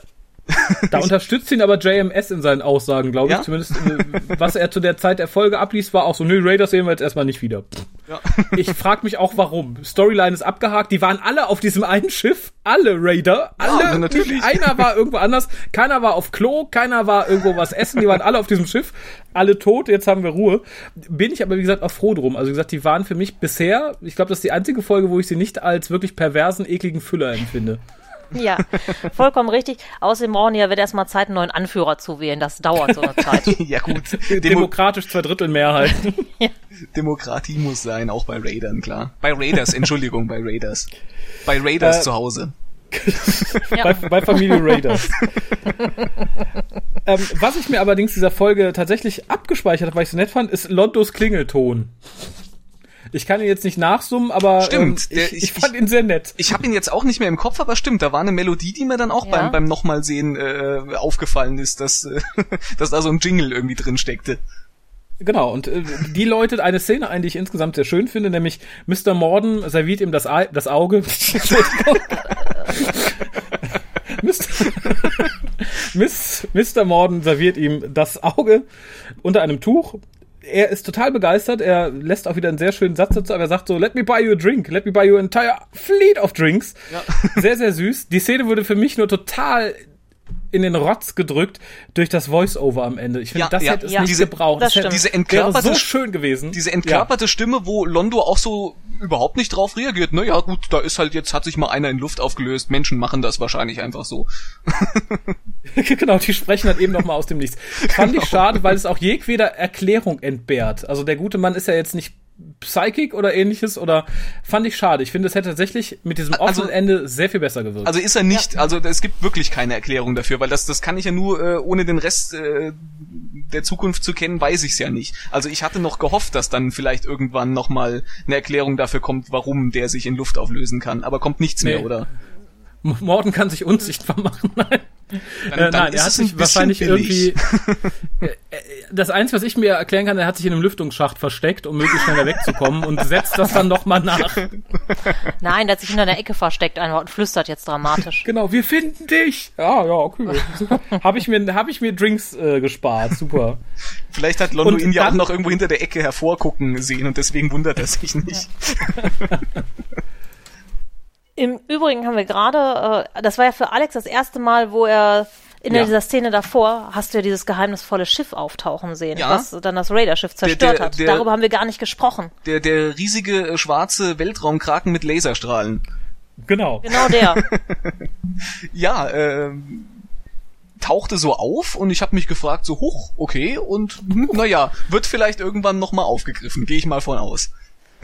da unterstützt ihn aber JMS in seinen Aussagen, glaube ich. Ja? Zumindest, äh, was er zu der Zeit der Folge abliest, war auch so, nö, Raiders sehen wir jetzt erstmal nicht wieder. ja. Ich frage mich auch, warum. Storyline ist abgehakt. Die waren alle auf diesem einen Schiff. Alle Raider. Alle. Ja, natürlich. Nicht Einer war irgendwo anders. Keiner war auf Klo. Keiner war irgendwo was essen. Die waren alle auf diesem Schiff. Alle tot. Jetzt haben wir Ruhe. Bin ich aber, wie gesagt, auch froh drum. Also, wie gesagt, die waren für mich bisher, ich glaube, das ist die einzige Folge, wo ich sie nicht als wirklich perversen, ekligen Füller empfinde. Ja, vollkommen richtig. Außerdem brauchen die ja wird erstmal Zeit, einen neuen Anführer zu wählen. Das dauert so eine Zeit. ja gut, Demo Demokratisch zwei Drittel Mehrheit. Demokratie muss sein, auch bei Raidern, klar. Bei Raiders, Entschuldigung, bei Raiders. Bei Raiders Äh, zu Hause. bei, bei Familie Raiders. ähm, was ich mir allerdings dieser Folge tatsächlich abgespeichert habe, weil ich so nett fand, ist Londos Klingelton. Ich kann ihn jetzt nicht nachsummen, aber Stimmt, ähm, der- ich, ich- ich fand ihn sehr nett. Ich habe ihn jetzt auch nicht mehr im Kopf, aber stimmt, da war eine Melodie, die mir dann auch Ja. beim, beim nochmal sehen äh, aufgefallen ist, dass, äh, dass da so ein Jingle irgendwie drin steckte. Genau, und äh, die läutet eine Szene ein, die ich insgesamt sehr schön finde, nämlich Mr. Morden serviert ihm das, Ei, das Auge. Mr. Morden serviert ihm das Auge unter einem Tuch. Er ist total begeistert. Er lässt auch wieder einen sehr schönen Satz dazu, aber er sagt so, let me buy you a drink, let me buy you an entire fleet of drinks. Sehr, sehr süß. Die Szene wurde für mich nur total in den Rotz gedrückt durch das Voice-Over am Ende. Ich finde, Ja, das ja. hätte es Ja, nicht diese- gebraucht. das hätte- stimmt. Diese entkörperte, so schön gewesen. diese entkörperte Stimme, wo Londo auch so überhaupt nicht drauf reagiert. Naja, gut, da ist halt jetzt, hat sich mal einer in Luft aufgelöst. Menschen machen das wahrscheinlich einfach so. Ja. genau, die sprechen dann eben noch mal aus dem Nichts. Fand ich schade, weil es auch jegweder Erklärung entbehrt. Also der gute Mann ist ja jetzt nicht Psychic oder ähnliches oder fand ich schade. Ich finde, es hätte tatsächlich mit diesem Also- offenen Ende sehr viel besser gewirkt. Also ist er nicht, also es gibt wirklich keine Erklärung dafür, weil das, das kann ich ja nur, äh, ohne den Rest äh, der Zukunft zu kennen, weiß ich es ja nicht. Also ich hatte noch gehofft, dass dann vielleicht irgendwann nochmal eine Erklärung dafür kommt, warum der sich in Luft auflösen kann, aber kommt nichts mehr, Nee. oder? Morden kann sich unsichtbar machen. Nein. Dann, Äh, dann nein, er hat sich wahrscheinlich billig. irgendwie. Äh, äh, das Einzige, was ich mir erklären kann, er hat sich in einem Lüftungsschacht versteckt, um möglichst schneller wegzukommen und setzt das dann noch mal nach. Nein, der hat sich hinter der Ecke versteckt einfach und flüstert jetzt dramatisch. Genau, wir finden dich. Ja, ja, okay. habe ich mir, habe ich mir Drinks äh, gespart. Super. Vielleicht hat Londo ihn ja auch noch irgendwo hinter der Ecke hervorgucken sehen und deswegen wundert er sich nicht. Im Übrigen haben wir gerade, äh, das war ja für Alex das erste Mal, wo er in Ja. dieser Szene davor hast du ja dieses geheimnisvolle Schiff auftauchen sehen, Ja. was dann das Raider-Schiff zerstört der- hat. der- Darüber haben wir gar nicht gesprochen. Der, der riesige äh, schwarze Weltraumkraken mit Laserstrahlen. Genau. Genau der. Ja, ähm, tauchte so auf und ich habe mich gefragt, so hoch, okay, und hm, naja, wird vielleicht irgendwann nochmal aufgegriffen, gehe ich mal von aus.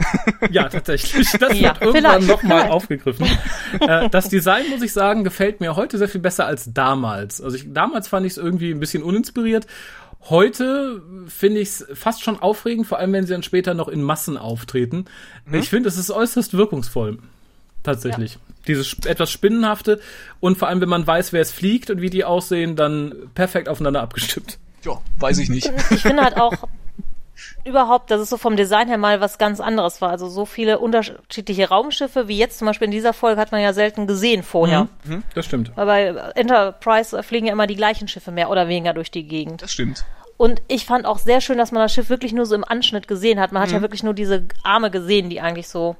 Ja, tatsächlich. Das Ja, wird irgendwann nochmal aufgegriffen. äh, das Design, muss ich sagen, gefällt mir heute sehr viel besser als damals. Also ich, damals fand ich es irgendwie ein bisschen uninspiriert. Heute finde ich es fast schon aufregend, vor allem wenn sie dann später noch in Massen auftreten. Ich finde, es ist äußerst wirkungsvoll. Tatsächlich. Dieses sp- etwas Spinnenhafte und vor allem, wenn man weiß, wer es fliegt und wie die aussehen, dann perfekt aufeinander abgestimmt. Ja, weiß ich nicht. Ich finde halt auch überhaupt, dass es so vom Design her mal was ganz anderes war. Also so viele unterschiedliche Raumschiffe, wie jetzt zum Beispiel in dieser Folge, hat man ja selten gesehen vorher. Mhm, das stimmt. Weil bei Enterprise fliegen ja immer die gleichen Schiffe mehr oder weniger durch die Gegend. Das stimmt. Und ich fand auch sehr schön, dass man das Schiff wirklich nur so im Anschnitt gesehen hat. Man hat ja wirklich nur diese Arme gesehen, die eigentlich so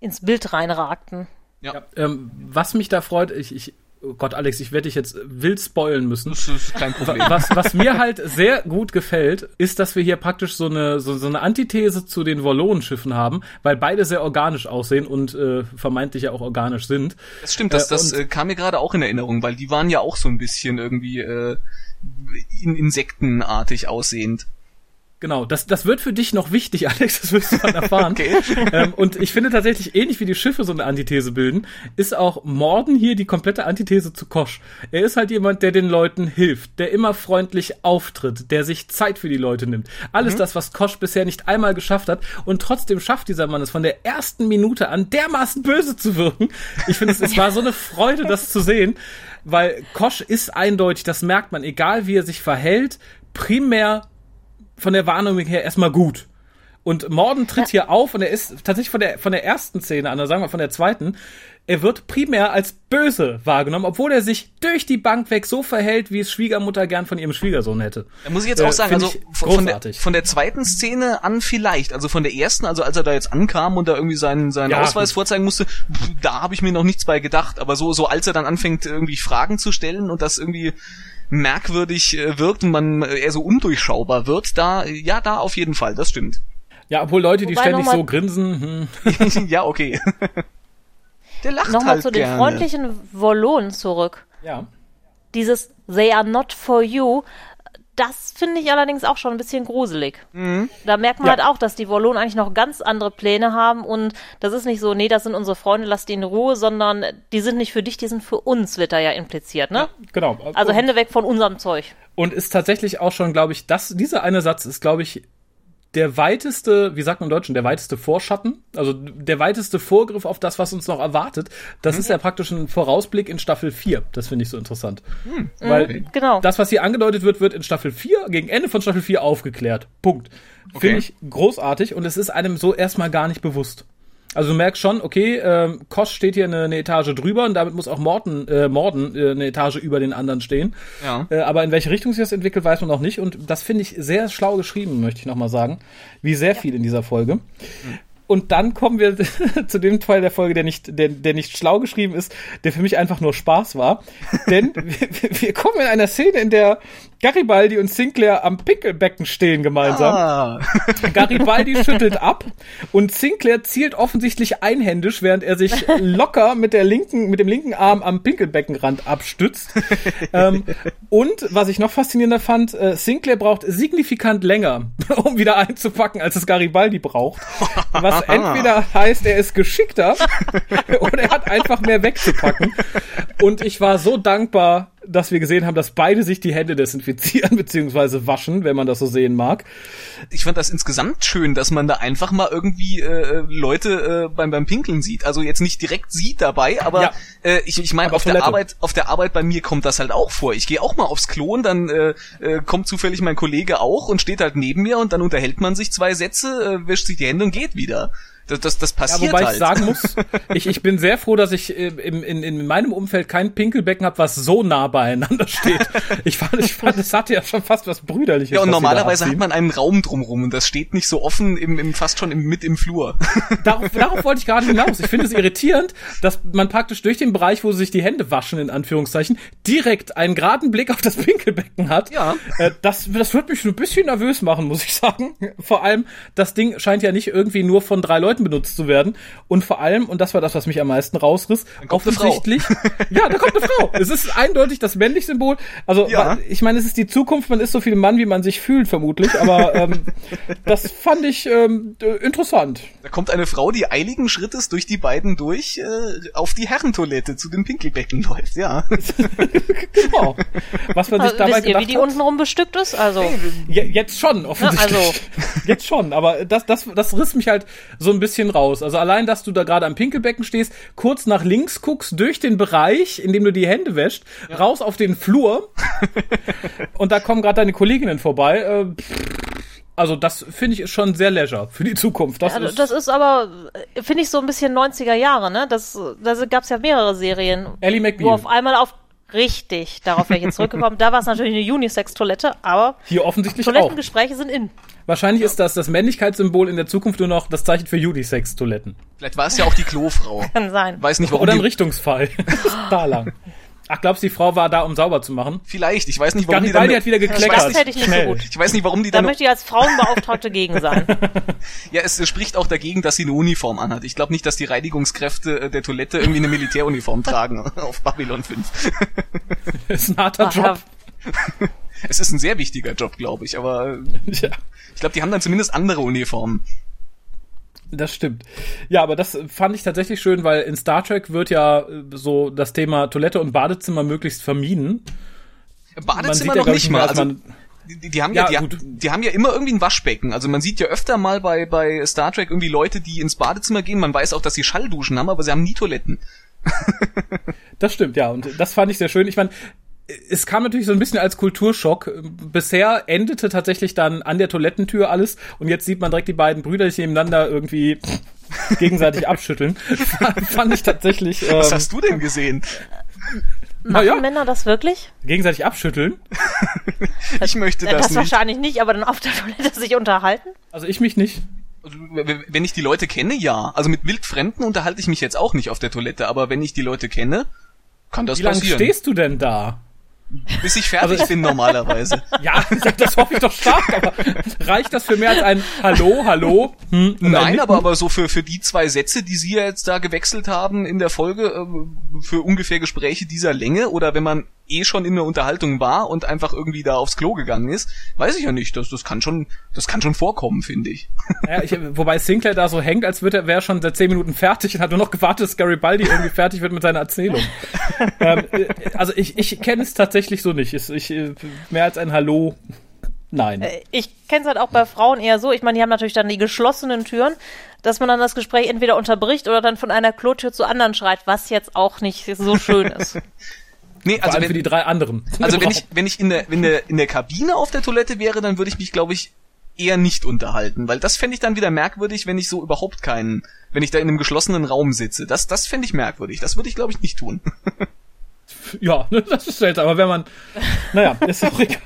ins Bild reinragten. Ja, Ähm, was mich da freut, ich, ich, oh Gott, Alex, ich werde dich jetzt wild spoilen müssen. das ist kein Problem. Was, was mir halt sehr gut gefällt, ist, dass wir hier praktisch so eine, so, so eine Antithese zu den Wallonenschiffen haben, weil beide sehr organisch aussehen und äh, vermeintlich ja auch organisch sind. Das stimmt, das, Äh, das äh, kam mir gerade auch in Erinnerung, weil die waren ja auch so ein bisschen irgendwie äh, in Insektenartig aussehend. Genau, das, das wird für dich noch wichtig, Alex, das wirst du dann erfahren. Okay. ähm, und ich finde tatsächlich, ähnlich wie die Schiffe so eine Antithese bilden, ist auch Morden hier die komplette Antithese zu Kosch. Er ist halt jemand, der den Leuten hilft, der immer freundlich auftritt, der sich Zeit für die Leute nimmt. Alles das, was Kosch bisher nicht einmal geschafft hat. Und trotzdem schafft dieser Mann es von der ersten Minute an dermaßen böse zu wirken. Ich finde, es, es war so eine Freude, das zu sehen, weil Kosch ist eindeutig, das merkt man, egal wie er sich verhält, primär von der Wahrnehmung her erstmal gut. Und Morden tritt hier auf und er ist tatsächlich von der, von der ersten Szene an, oder sagen wir von der zweiten, er wird primär als böse wahrgenommen, obwohl er sich durch die Bank weg so verhält, wie es Schwiegermutter gern von ihrem Schwiegersohn hätte. Da muss ich jetzt Äh, auch sagen, find also von, von, der, großartig. von der zweiten Szene an vielleicht, also von der ersten, also als er da jetzt ankam und da irgendwie seinen, seinen Ja, Ausweis gut. vorzeigen musste, da habe ich mir noch nichts bei gedacht. Aber so, so als er dann anfängt, irgendwie Fragen zu stellen und das irgendwie merkwürdig äh, wirkt und man äh, eher so undurchschaubar wird, da, ja, da auf jeden Fall, das stimmt. Ja, obwohl Leute, die Wobei ständig so grinsen, hm, ja, okay. Der lacht Nochmal halt zu den gerne. freundlichen Wollonen zurück. ja. Dieses They are not for you, das finde ich allerdings auch schon ein bisschen gruselig. Da merkt man Ja. halt auch, dass die Wollonen eigentlich noch ganz andere Pläne haben und das ist nicht so, nee, das sind unsere Freunde, lass die in Ruhe, sondern die sind nicht für dich, die sind für uns, wird da ja impliziert, ne? Genau. Also Hände weg von unserem Zeug. und ist tatsächlich auch schon, glaube ich, das, dieser eine Satz ist, glaube ich, der weiteste, wie sagt man im Deutschen, der weiteste Vorschatten, also der weiteste Vorgriff auf das, was uns noch erwartet. Das ist ja praktisch ein Vorausblick in Staffel 4. Das finde ich so interessant. Weil Genau. das, was hier angedeutet wird, wird in Staffel 4, gegen Ende von Staffel 4 aufgeklärt. Punkt. Finde ich großartig und es ist einem so erstmal gar nicht bewusst. Also du merkst schon, okay, ähm, Kosch steht hier eine, eine Etage drüber und damit muss auch Morten, äh, Morden äh, eine Etage über den anderen stehen. Ja. Äh, aber in welche Richtung sich das entwickelt, weiß man noch nicht. Und das finde ich sehr schlau geschrieben, möchte ich nochmal sagen. Wie sehr viel in dieser Folge. Und dann kommen wir zu dem Teil der Folge, der nicht, der, der nicht schlau geschrieben ist, der für mich einfach nur Spaß war. Denn wir, wir kommen in einer Szene, in der Garibaldi und Sinclair am Pinkelbecken stehen gemeinsam. Ah. Garibaldi schüttelt ab und Sinclair zielt offensichtlich einhändisch, während er sich locker mit der linken, mit dem linken Arm am Pinkelbeckenrand abstützt. ähm, und was ich noch faszinierender fand, äh, Sinclair braucht signifikant länger, um wieder einzupacken, als es Garibaldi braucht. Was entweder heißt, er ist geschickter oder er hat einfach mehr wegzupacken. Und ich war so dankbar, dass wir gesehen haben, dass beide sich die Hände desinfizieren bzw. waschen, wenn man das so sehen mag. ich fand das insgesamt schön, dass man da einfach mal irgendwie äh, Leute äh, beim beim Pinkeln sieht. Also jetzt nicht direkt sieht dabei, aber Ja. äh, ich, ich meine Aber auf der Toilette. Arbeit auf der Arbeit bei mir kommt das halt auch vor. Ich gehe auch mal aufs Klo und dann äh, äh, kommt zufällig mein Kollege auch und steht halt neben mir und dann unterhält man sich zwei Sätze, äh, wäscht sich die Hände und geht wieder. Das, das, das Ja, passiert wobei halt. ich sagen muss, ich, ich bin sehr froh, dass ich äh, im, in, in meinem Umfeld kein Pinkelbecken habe, was so nah beieinander steht. Ich fand, ich fand, es hatte ja schon fast was Brüderliches. ja, und normalerweise hat man einen Raum drumrum und das steht nicht so offen im, im fast schon im, mit im Flur. Darauf, darauf wollte ich gerade hinaus. Ich finde es irritierend, dass man praktisch durch den Bereich, wo sie sich die Hände waschen, in Anführungszeichen, direkt einen geraden Blick auf das Pinkelbecken hat. Ja. Äh, das, das wird mich ein bisschen nervös machen, muss ich sagen. Vor allem, das Ding scheint ja nicht irgendwie nur von drei Leuten benutzt zu werden. Und vor allem, und das war das, was mich am meisten rausriss, offensichtlich. ja, da kommt eine Frau. Es ist eindeutig das männliche Symbol. Also, Ja. ich meine, es ist die Zukunft, man ist so viel Mann, wie man sich fühlt, vermutlich. Aber ähm, das fand ich ähm, äh, interessant. Da kommt eine Frau, die eiligen Schrittes durch die beiden durch äh, auf die Herrentoilette zu dem Pinkelbecken läuft, ja. Genau. Was man sich Also, dabei wisst ihr, gedacht wie die hat. untenrum bestückt ist? Also, Je- Jetzt schon, offensichtlich. also- Jetzt schon, aber das, das, das riss mich halt so ein bisschen raus. Also allein, dass du da gerade am Pinkelbecken stehst, kurz nach links guckst, durch den Bereich, in dem du die Hände wäschst, raus auf den Flur und da kommen gerade deine Kolleginnen vorbei. Äh, also das finde ich ist schon sehr leisure für die Zukunft. Das, also, ist, das ist aber, äh, finde ich, so ein bisschen 90er Jahre, ne? Das, da gab's ja mehrere Serien, Ellie wo auf einmal auf, richtig, darauf wäre ich jetzt zurückgekommen, da war es natürlich eine Unisex-Toilette, aber Hier offensichtlich auch. Toilettengespräche sind in. Wahrscheinlich ist das das Männlichkeitssymbol in der Zukunft nur noch das Zeichen für Unisex-Toiletten. Vielleicht war es ja auch die Klofrau. Kann sein. Weiß nicht, warum Oder ein Richtungsfall. da lang. Ach, glaubst du, die Frau war da, um sauber zu machen? Vielleicht, ich weiß nicht, warum die Garibaldi dann, hat wieder gekleckert. Das hätte ich nicht so Schnell. gut. ich weiß nicht, warum die Da dann, möchte ich als Frauenbeauftragte gegen sein. ja, es spricht auch dagegen, dass sie eine Uniform anhat. Ich glaube nicht, dass die Reinigungskräfte äh, der Toilette irgendwie eine Militäruniform tragen auf Babylon 5. ist ein harter Ach, ja, Job. Es ist ein sehr wichtiger Job, glaube ich, aber Ja. ich glaube, die haben dann zumindest andere Uniformen. Das stimmt. Ja, aber das fand ich tatsächlich schön, weil in Star Trek wird ja äh, so das Thema Toilette und Badezimmer möglichst vermieden. Badezimmer ja, noch glaub nicht ich, mal. als Also, die, die, haben ja, Ja, die, die haben ja immer irgendwie ein Waschbecken. Also man sieht ja öfter mal bei, bei Star Trek irgendwie Leute, die ins Badezimmer gehen. Man weiß auch, dass sie Schallduschen haben, aber sie haben nie Toiletten. Das stimmt, ja. Und das fand ich sehr schön. Ich meine, es kam natürlich so ein bisschen als Kulturschock. Bisher endete tatsächlich dann an der Toilettentür alles und jetzt sieht man direkt die beiden Brüder sich nebeneinander irgendwie gegenseitig abschütteln. fand ich tatsächlich. Ähm, Was hast du denn gesehen? Machen ja, Männer das wirklich? gegenseitig abschütteln. Ich möchte das, Das, nicht. wahrscheinlich nicht, aber dann auf der Toilette sich unterhalten? Also ich mich nicht. Also, wenn ich die Leute kenne, ja. Also mit Wildfremden unterhalte ich mich jetzt auch nicht auf der Toilette, aber wenn ich die Leute kenne, kann das Wie lange passieren. stehst du denn da? Bis ich fertig bin normalerweise. Ja, das hoffe ich doch stark, aber reicht das für mehr als ein Hallo, Hallo? Hm, Nein, aber, aber so für, für die zwei Sätze, die Sie ja jetzt da gewechselt haben in der Folge, äh, für ungefähr Gespräche dieser Länge oder wenn man eh schon in der Unterhaltung war und einfach irgendwie da aufs Klo gegangen ist, weiß ich ja nicht. Das, das kann schon, das kann schon vorkommen, finde ich. Ja, ich, wobei Sinclair da so hängt, als würde er wäre schon seit zehn Minuten fertig und hat nur noch gewartet, dass Garibaldi irgendwie fertig wird mit seiner Erzählung. ähm, äh, also ich, ich kenne es tatsächlich so nicht. Ich, ich, äh, mehr als ein Hallo, nein. Äh, Ich kenne es halt auch bei Frauen eher so. Ich meine, die haben natürlich dann die geschlossenen Türen, dass man dann das Gespräch entweder unterbricht oder dann von einer Klotür zur anderen schreit, was jetzt auch nicht so schön ist. Nee, also wenn, für die drei anderen. Also wenn ich, wenn ich in der, in der, in der Kabine auf der Toilette wäre, dann würde ich mich, glaube ich, eher nicht unterhalten, weil das fände ich dann wieder merkwürdig, wenn ich so überhaupt keinen, wenn ich da in einem geschlossenen Raum sitze. Das, das fände ich merkwürdig. Das würde ich, glaube ich, nicht tun. Ja, das ist seltsam, aber wenn man, naja, ist auch egal.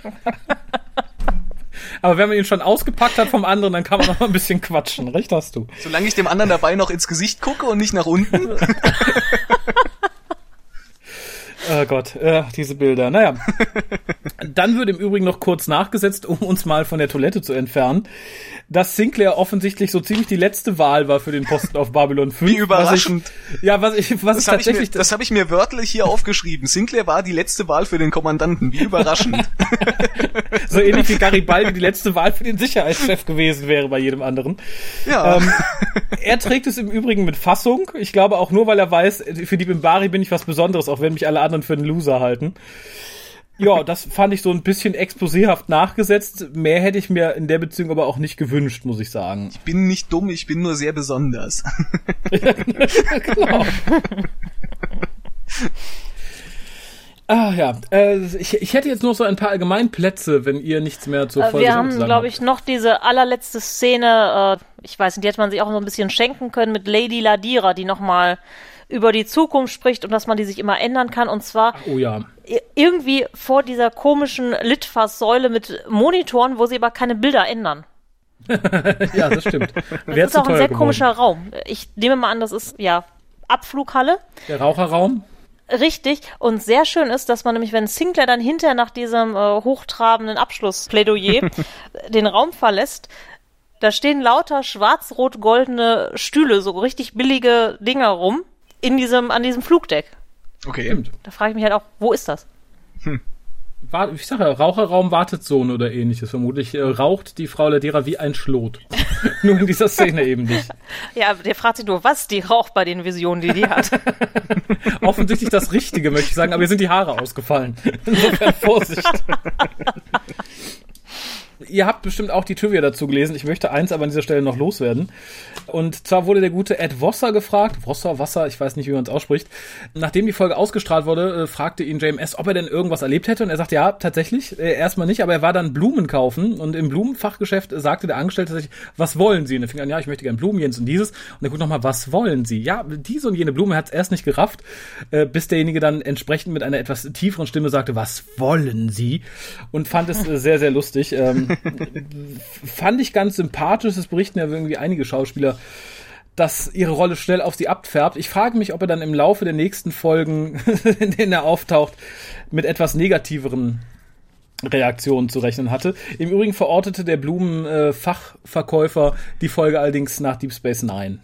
Aber wenn man ihn schon ausgepackt hat vom anderen, dann kann man noch mal ein bisschen quatschen. Recht hast du. Solange ich dem anderen dabei noch ins Gesicht gucke und nicht nach unten. Oh Gott, äh, diese Bilder. Naja. Dann wird im Übrigen noch kurz nachgesetzt, um uns mal von der Toilette zu entfernen, dass Sinclair offensichtlich so ziemlich die letzte Wahl war für den Posten auf Babylon 5. Wie überraschend. Was ich, ja, was ich, was ich Das habe ich, mir- tatsächlich, das hab ich mir wörtlich hier aufgeschrieben. Sinclair war die letzte Wahl für den Kommandanten. Wie überraschend. so ähnlich wie Garibaldi die letzte Wahl für den Sicherheitschef gewesen wäre bei jedem anderen. Ja. Ähm, er trägt es im Übrigen mit Fassung. Ich glaube auch nur, weil er weiß, für die Bimbari bin ich was Besonderes, auch wenn mich alle anderen für einen Loser halten. Ja, das fand ich so ein bisschen exposéhaft nachgesetzt. Mehr hätte ich mir in der Beziehung aber auch nicht gewünscht, muss ich sagen. ich bin nicht dumm, ich bin nur sehr besonders. genau. Ah ja, äh, ich, ich hätte jetzt noch so ein paar Allgemeinplätze, wenn ihr nichts mehr zur Äh, Folge Wir haben, glaube ich, noch diese allerletzte Szene, äh, ich weiß nicht, die hätte man sich auch so ein bisschen schenken können mit Lady Ladira, die nochmal über die Zukunft spricht und dass man die sich immer ändern kann. Und zwar Oh ja. irgendwie vor dieser komischen Litfaßsäule mit Monitoren, wo sie aber keine Bilder ändern. Ja, das stimmt. Das Wär ist auch ein sehr geworden. komischer Raum. Ich nehme mal an, das ist ja Abflughalle. Der Raucherraum. Richtig. Und sehr schön ist, dass man nämlich, wenn Sinclair dann hinterher nach diesem äh, hochtrabenden Abschlussplädoyer den Raum verlässt, da stehen lauter schwarz-rot-goldene Stühle, so richtig billige Dinger rum, in diesem, an diesem Flugdeck. Okay. Stimmt. Da frage ich mich halt auch, wo ist das? War, ich sage ja, Raucherraum wartet Sohn oder ähnliches. Vermutlich äh, raucht die Frau Ladera wie ein Schlot. Nur in dieser Szene eben nicht. Ja, der fragt sich nur, was die raucht bei den Visionen, die die hat. Offensichtlich das Richtige, möchte ich sagen, aber ihr sind die Haare ausgefallen. Insofern Vorsicht. Ihr habt bestimmt auch die Trivia dazu gelesen. Ich möchte eins aber an dieser Stelle noch loswerden. Und zwar wurde der gute Ed Wasser gefragt, Wasser, Wasser, ich weiß nicht, wie man es ausspricht. Nachdem die Folge ausgestrahlt wurde, äh, fragte ihn JMS, ob er denn irgendwas erlebt hätte. Und er sagte, ja, tatsächlich, äh, erstmal nicht, aber er war dann Blumen kaufen. Und im Blumenfachgeschäft sagte der Angestellte tatsächlich, was wollen Sie? Und er fing an, ja, ich möchte gerne Blumen, jenes und dieses. Und er guckt nochmal, was wollen Sie? Ja, diese und jene Blume hat es erst nicht gerafft, äh, bis derjenige dann entsprechend mit einer etwas tieferen Stimme sagte, was wollen Sie? Und fand es sehr, sehr lustig. Ähm, fand ich ganz sympathisch. Es berichten ja irgendwie einige Schauspieler, dass ihre Rolle schnell auf sie abfärbt. Ich frage mich, ob er dann im Laufe der nächsten Folgen, in denen er auftaucht, mit etwas negativeren Reaktionen zu rechnen hatte. Im Übrigen verortete der Blumenfachverkäufer die Folge allerdings nach Deep Space Nine,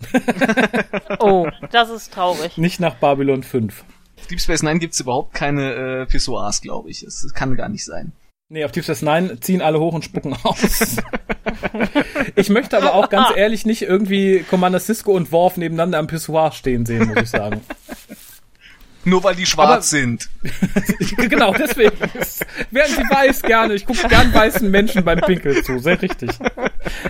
Oh, das ist traurig. nicht nach Babylon 5. Deep Space Nine gibt's überhaupt keine äh, Pissoirs, glaube ich. Das, das kann gar nicht sein. Nee, auf Deep Nine ziehen alle hoch und spucken aus. ich möchte aber auch ganz ehrlich nicht irgendwie Commander Cisco und Worf nebeneinander am Pissoir stehen sehen, muss ich sagen. Nur weil die schwarz Aber- sind. genau, deswegen. Während sie weiß, gerne. Ich gucke gern weißen Menschen beim Pinkeln zu. Sehr richtig.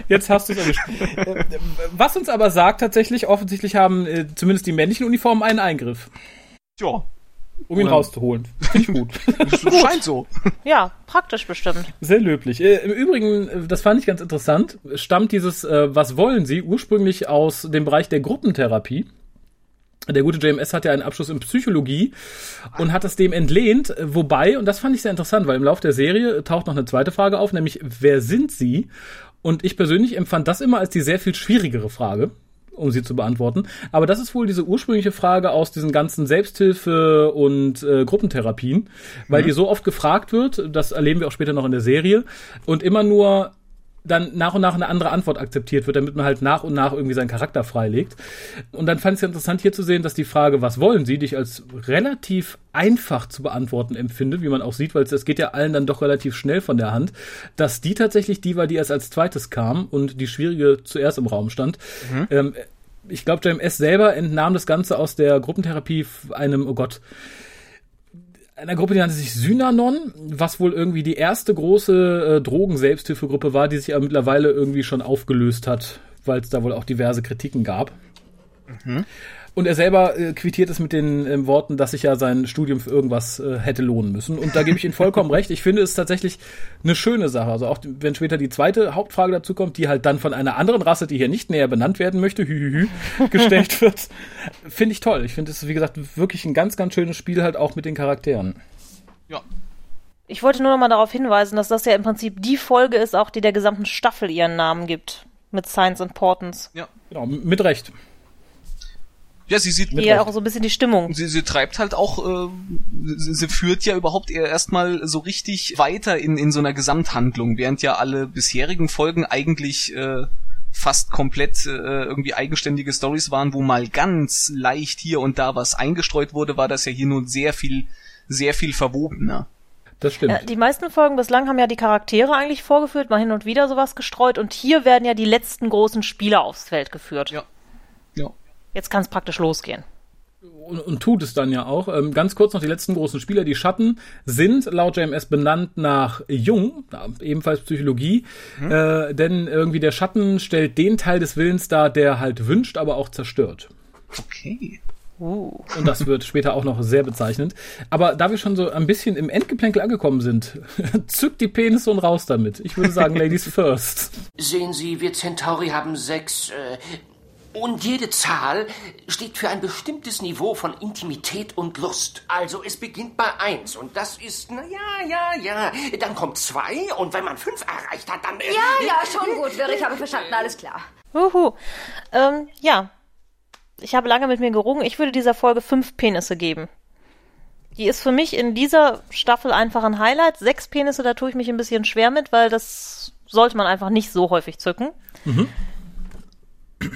Jetzt hast du es erwischt. Äh, Was uns aber sagt tatsächlich, offensichtlich haben äh, zumindest die männlichen Uniformen einen Eingriff, Ja, um ihn rauszuholen. Finde ich gut. das scheint so. Ja, praktisch bestimmt. Sehr löblich. Äh, Im Übrigen, äh, das fand ich ganz interessant, stammt dieses äh, Was wollen Sie ursprünglich aus dem Bereich der Gruppentherapie. Der gute JMS hat ja einen Abschluss in Psychologie und hat das dem entlehnt, wobei, und das fand ich sehr interessant, weil im Laufe der Serie taucht noch eine zweite Frage auf, nämlich wer sind Sie? Und ich persönlich empfand das immer als die sehr viel schwierigere Frage, um sie zu beantworten. Aber das ist wohl diese ursprüngliche Frage aus diesen ganzen Selbsthilfe- und äh, Gruppentherapien, weil die so oft gefragt wird, das erleben wir auch später noch in der Serie, und immer nur dann nach und nach eine andere Antwort akzeptiert wird, damit man halt nach und nach irgendwie seinen Charakter freilegt. Und dann fand ich es interessant hier zu sehen, dass die Frage, was wollen Sie, dich als relativ einfach zu beantworten empfindet, wie man auch sieht, weil es geht ja allen dann doch relativ schnell von der Hand, dass die tatsächlich die war, die erst als zweites kam und die schwierige zuerst im Raum stand. Ähm, ich glaube, JMS selber entnahm das Ganze aus der Gruppentherapie einem, oh Gott, einer Gruppe, die nannte sich Synanon, was wohl irgendwie die erste große äh, Drogen-Selbsthilfegruppe war, die sich aber mittlerweile irgendwie schon aufgelöst hat, weil es da wohl auch diverse Kritiken gab. Und er selber äh, quittiert es mit den ähm, Worten, dass sich ja sein Studium für irgendwas äh, hätte lohnen müssen. Und da gebe ich Ihnen vollkommen recht. Ich finde es tatsächlich eine schöne Sache. Also auch wenn später die zweite Hauptfrage dazu kommt, die halt dann von einer anderen Rasse, die hier nicht näher benannt werden möchte, hü, hü, hü, gestellt wird, finde ich toll. Ich finde es, wie gesagt, wirklich ein ganz, ganz schönes Spiel halt auch mit den Charakteren. Ja. Ich wollte nur noch mal darauf hinweisen, dass das ja im Prinzip die Folge ist, auch die der gesamten Staffel ihren Namen gibt. Mit Science Importance. Ja. Genau, mit Recht. Ja, sie sieht, Mit ja Recht. auch so ein bisschen die Stimmung. sie, sie treibt halt auch, äh, sie, sie führt ja überhaupt eher erstmal so richtig weiter in, in so einer Gesamthandlung, während ja alle bisherigen Folgen eigentlich äh, fast komplett äh, irgendwie eigenständige Stories waren, wo mal ganz leicht hier und da was eingestreut wurde, war das ja hier nun sehr viel, sehr viel verwobener. Das stimmt. Ja, die meisten Folgen bislang haben ja die Charaktere eigentlich vorgeführt, mal hin und wieder sowas gestreut und hier werden ja die letzten großen Spieler aufs Feld geführt. Ja. Jetzt kann es praktisch losgehen. und, und tut es dann ja auch. Ähm, ganz kurz noch die letzten großen Spieler. Die Schatten sind laut JMS benannt nach Jung, ebenfalls Psychologie, äh, denn irgendwie der Schatten stellt den Teil des Willens dar, der halt wünscht, aber auch zerstört. Okay. Uh. Und das wird später auch noch sehr bezeichnend. Aber da wir schon so ein bisschen im Endgeplänkel angekommen sind, zückt die Penis und raus damit. Ich würde sagen, Ladies first. Sehen Sie, wir Centauri haben sechs, äh, und jede Zahl steht für ein bestimmtes Niveau von Intimität und Lust. Also es beginnt bei eins und das ist, na ja, ja, ja. Dann kommt zwei und wenn man fünf erreicht hat, dann... Äh, ja, ja, schon gut, ich habe verstanden, alles klar. Uhu. Ähm, ja. Ich habe lange mit mir gerungen. Ich würde dieser Folge fünf Penisse geben. Die ist für mich in dieser Staffel einfach ein Highlight. Sechs Penisse, da tue ich mich ein bisschen schwer mit, weil das sollte man einfach nicht so häufig zücken. Mhm.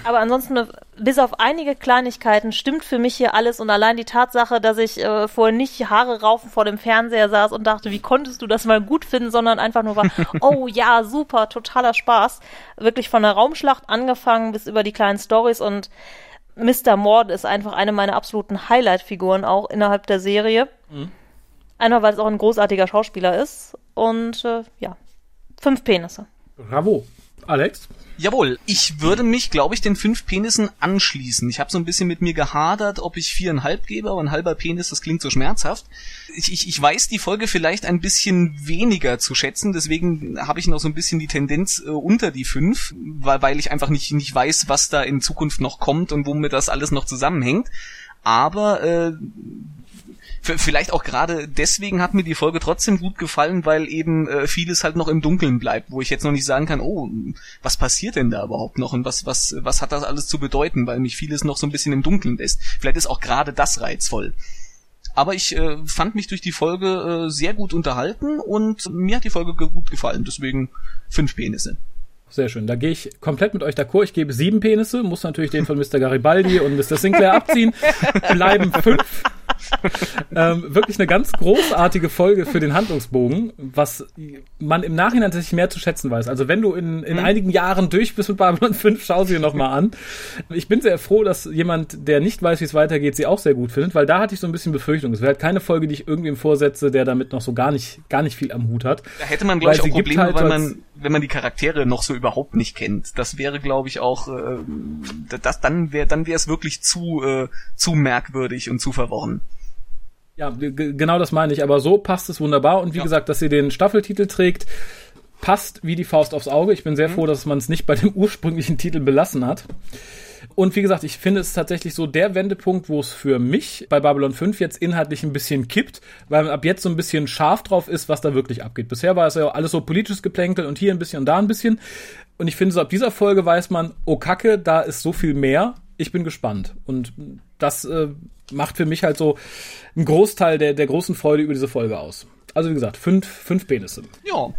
Aber ansonsten, bis auf einige Kleinigkeiten, stimmt für mich hier alles. Und allein die Tatsache, dass ich äh, vorher nicht Haare raufen vor dem Fernseher saß und dachte, wie konntest du das mal gut finden, sondern einfach nur war, oh ja, super, totaler Spaß. Wirklich von der Raumschlacht angefangen bis über die kleinen Stories und Mr. Mord ist einfach eine meiner absoluten Highlight-Figuren auch innerhalb der Serie. Mhm. Einmal, weil es auch ein großartiger Schauspieler ist. Und äh, ja, fünf Penisse. Bravo. Alex? Jawohl, ich würde mich, glaube ich, den fünf Penissen anschließen. Ich habe so ein bisschen mit mir gehadert, ob ich viereinhalb gebe, aber ein halber Penis, das klingt so schmerzhaft. Ich, ich, ich weiß die Folge vielleicht ein bisschen weniger zu schätzen, deswegen habe ich noch so ein bisschen die Tendenz äh, unter die fünf, weil, weil ich einfach nicht, nicht weiß, was da in Zukunft noch kommt und womit das alles noch zusammenhängt. Aber äh, vielleicht auch gerade deswegen hat mir die Folge trotzdem gut gefallen, weil eben äh, vieles halt noch im Dunkeln bleibt, wo ich jetzt noch nicht sagen kann, oh, was passiert denn da überhaupt noch und was was was hat das alles zu bedeuten, weil mich vieles noch so ein bisschen im Dunkeln lässt. Vielleicht ist auch gerade das reizvoll. Aber ich äh, fand mich durch die Folge äh, sehr gut unterhalten und mir hat die Folge gut gefallen, deswegen fünf Penisse. Sehr schön. Da gehe ich komplett mit euch d'accord. Ich gebe sieben Penisse, muss natürlich den von Mr. Garibaldi und Mr. Sinclair abziehen. Bleiben fünf. ähm, wirklich eine ganz großartige Folge für den Handlungsbogen, was man im Nachhinein tatsächlich mehr zu schätzen weiß. Also wenn du in, in mhm. einigen Jahren durch bist mit Babylon 5, schau sie dir nochmal an. Ich bin sehr froh, dass jemand, der nicht weiß, wie es weitergeht, sie auch sehr gut findet, weil da hatte ich so ein bisschen Befürchtung. Es wäre halt keine Folge, die ich irgendwem vorsetze, der damit noch so gar nicht, gar nicht viel am Hut hat. Da hätte man, glaube ich, auch Probleme, halt weil man, wenn man die Charaktere noch so überhaupt nicht kennt. Das wäre, glaube ich, auch, äh, das, dann wäre dann wäre es wirklich zu, äh, zu merkwürdig und zu verworren. Ja, genau das meine ich. Aber so passt es wunderbar. Und wie ja. gesagt, dass sie den Staffeltitel trägt, passt wie die Faust aufs Auge. Ich bin sehr mhm. froh, dass man es nicht bei dem ursprünglichen Titel belassen hat. Und wie gesagt, ich finde es tatsächlich so der Wendepunkt, wo es für mich bei Babylon 5 jetzt inhaltlich ein bisschen kippt, weil man ab jetzt so ein bisschen scharf drauf ist, was da wirklich abgeht. Bisher war es ja alles so politisches Geplänkel und hier ein bisschen und da ein bisschen. Und ich finde so ab dieser Folge weiß man, oh Kacke, da ist so viel mehr. Ich bin gespannt. Und das äh, macht für mich halt so einen Großteil der, der großen Freude über diese Folge aus. Also wie gesagt, fünf, fünf Penisse. Ja.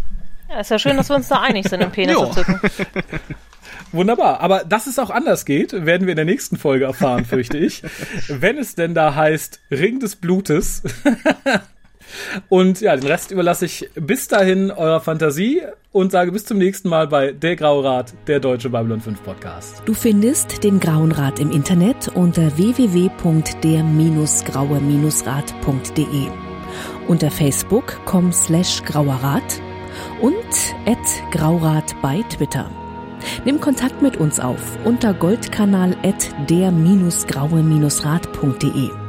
Ja, ist ja schön, dass wir uns da einig sind im Penisse zücken. Wunderbar. Aber dass es auch anders geht, werden wir in der nächsten Folge erfahren, fürchte ich. Wenn es denn da heißt Ring des Blutes. Und ja, den Rest überlasse ich bis dahin eurer Fantasie und sage bis zum nächsten Mal bei Der Graue Rat, der deutsche Babylon 5 Podcast. Du findest den Grauen Rat im Internet unter www.der-graue-rat.de, unter facebook.com slash grauerrat und at graurat bei Twitter. Nimm Kontakt mit uns auf unter goldkanal at der-graue-rat.de.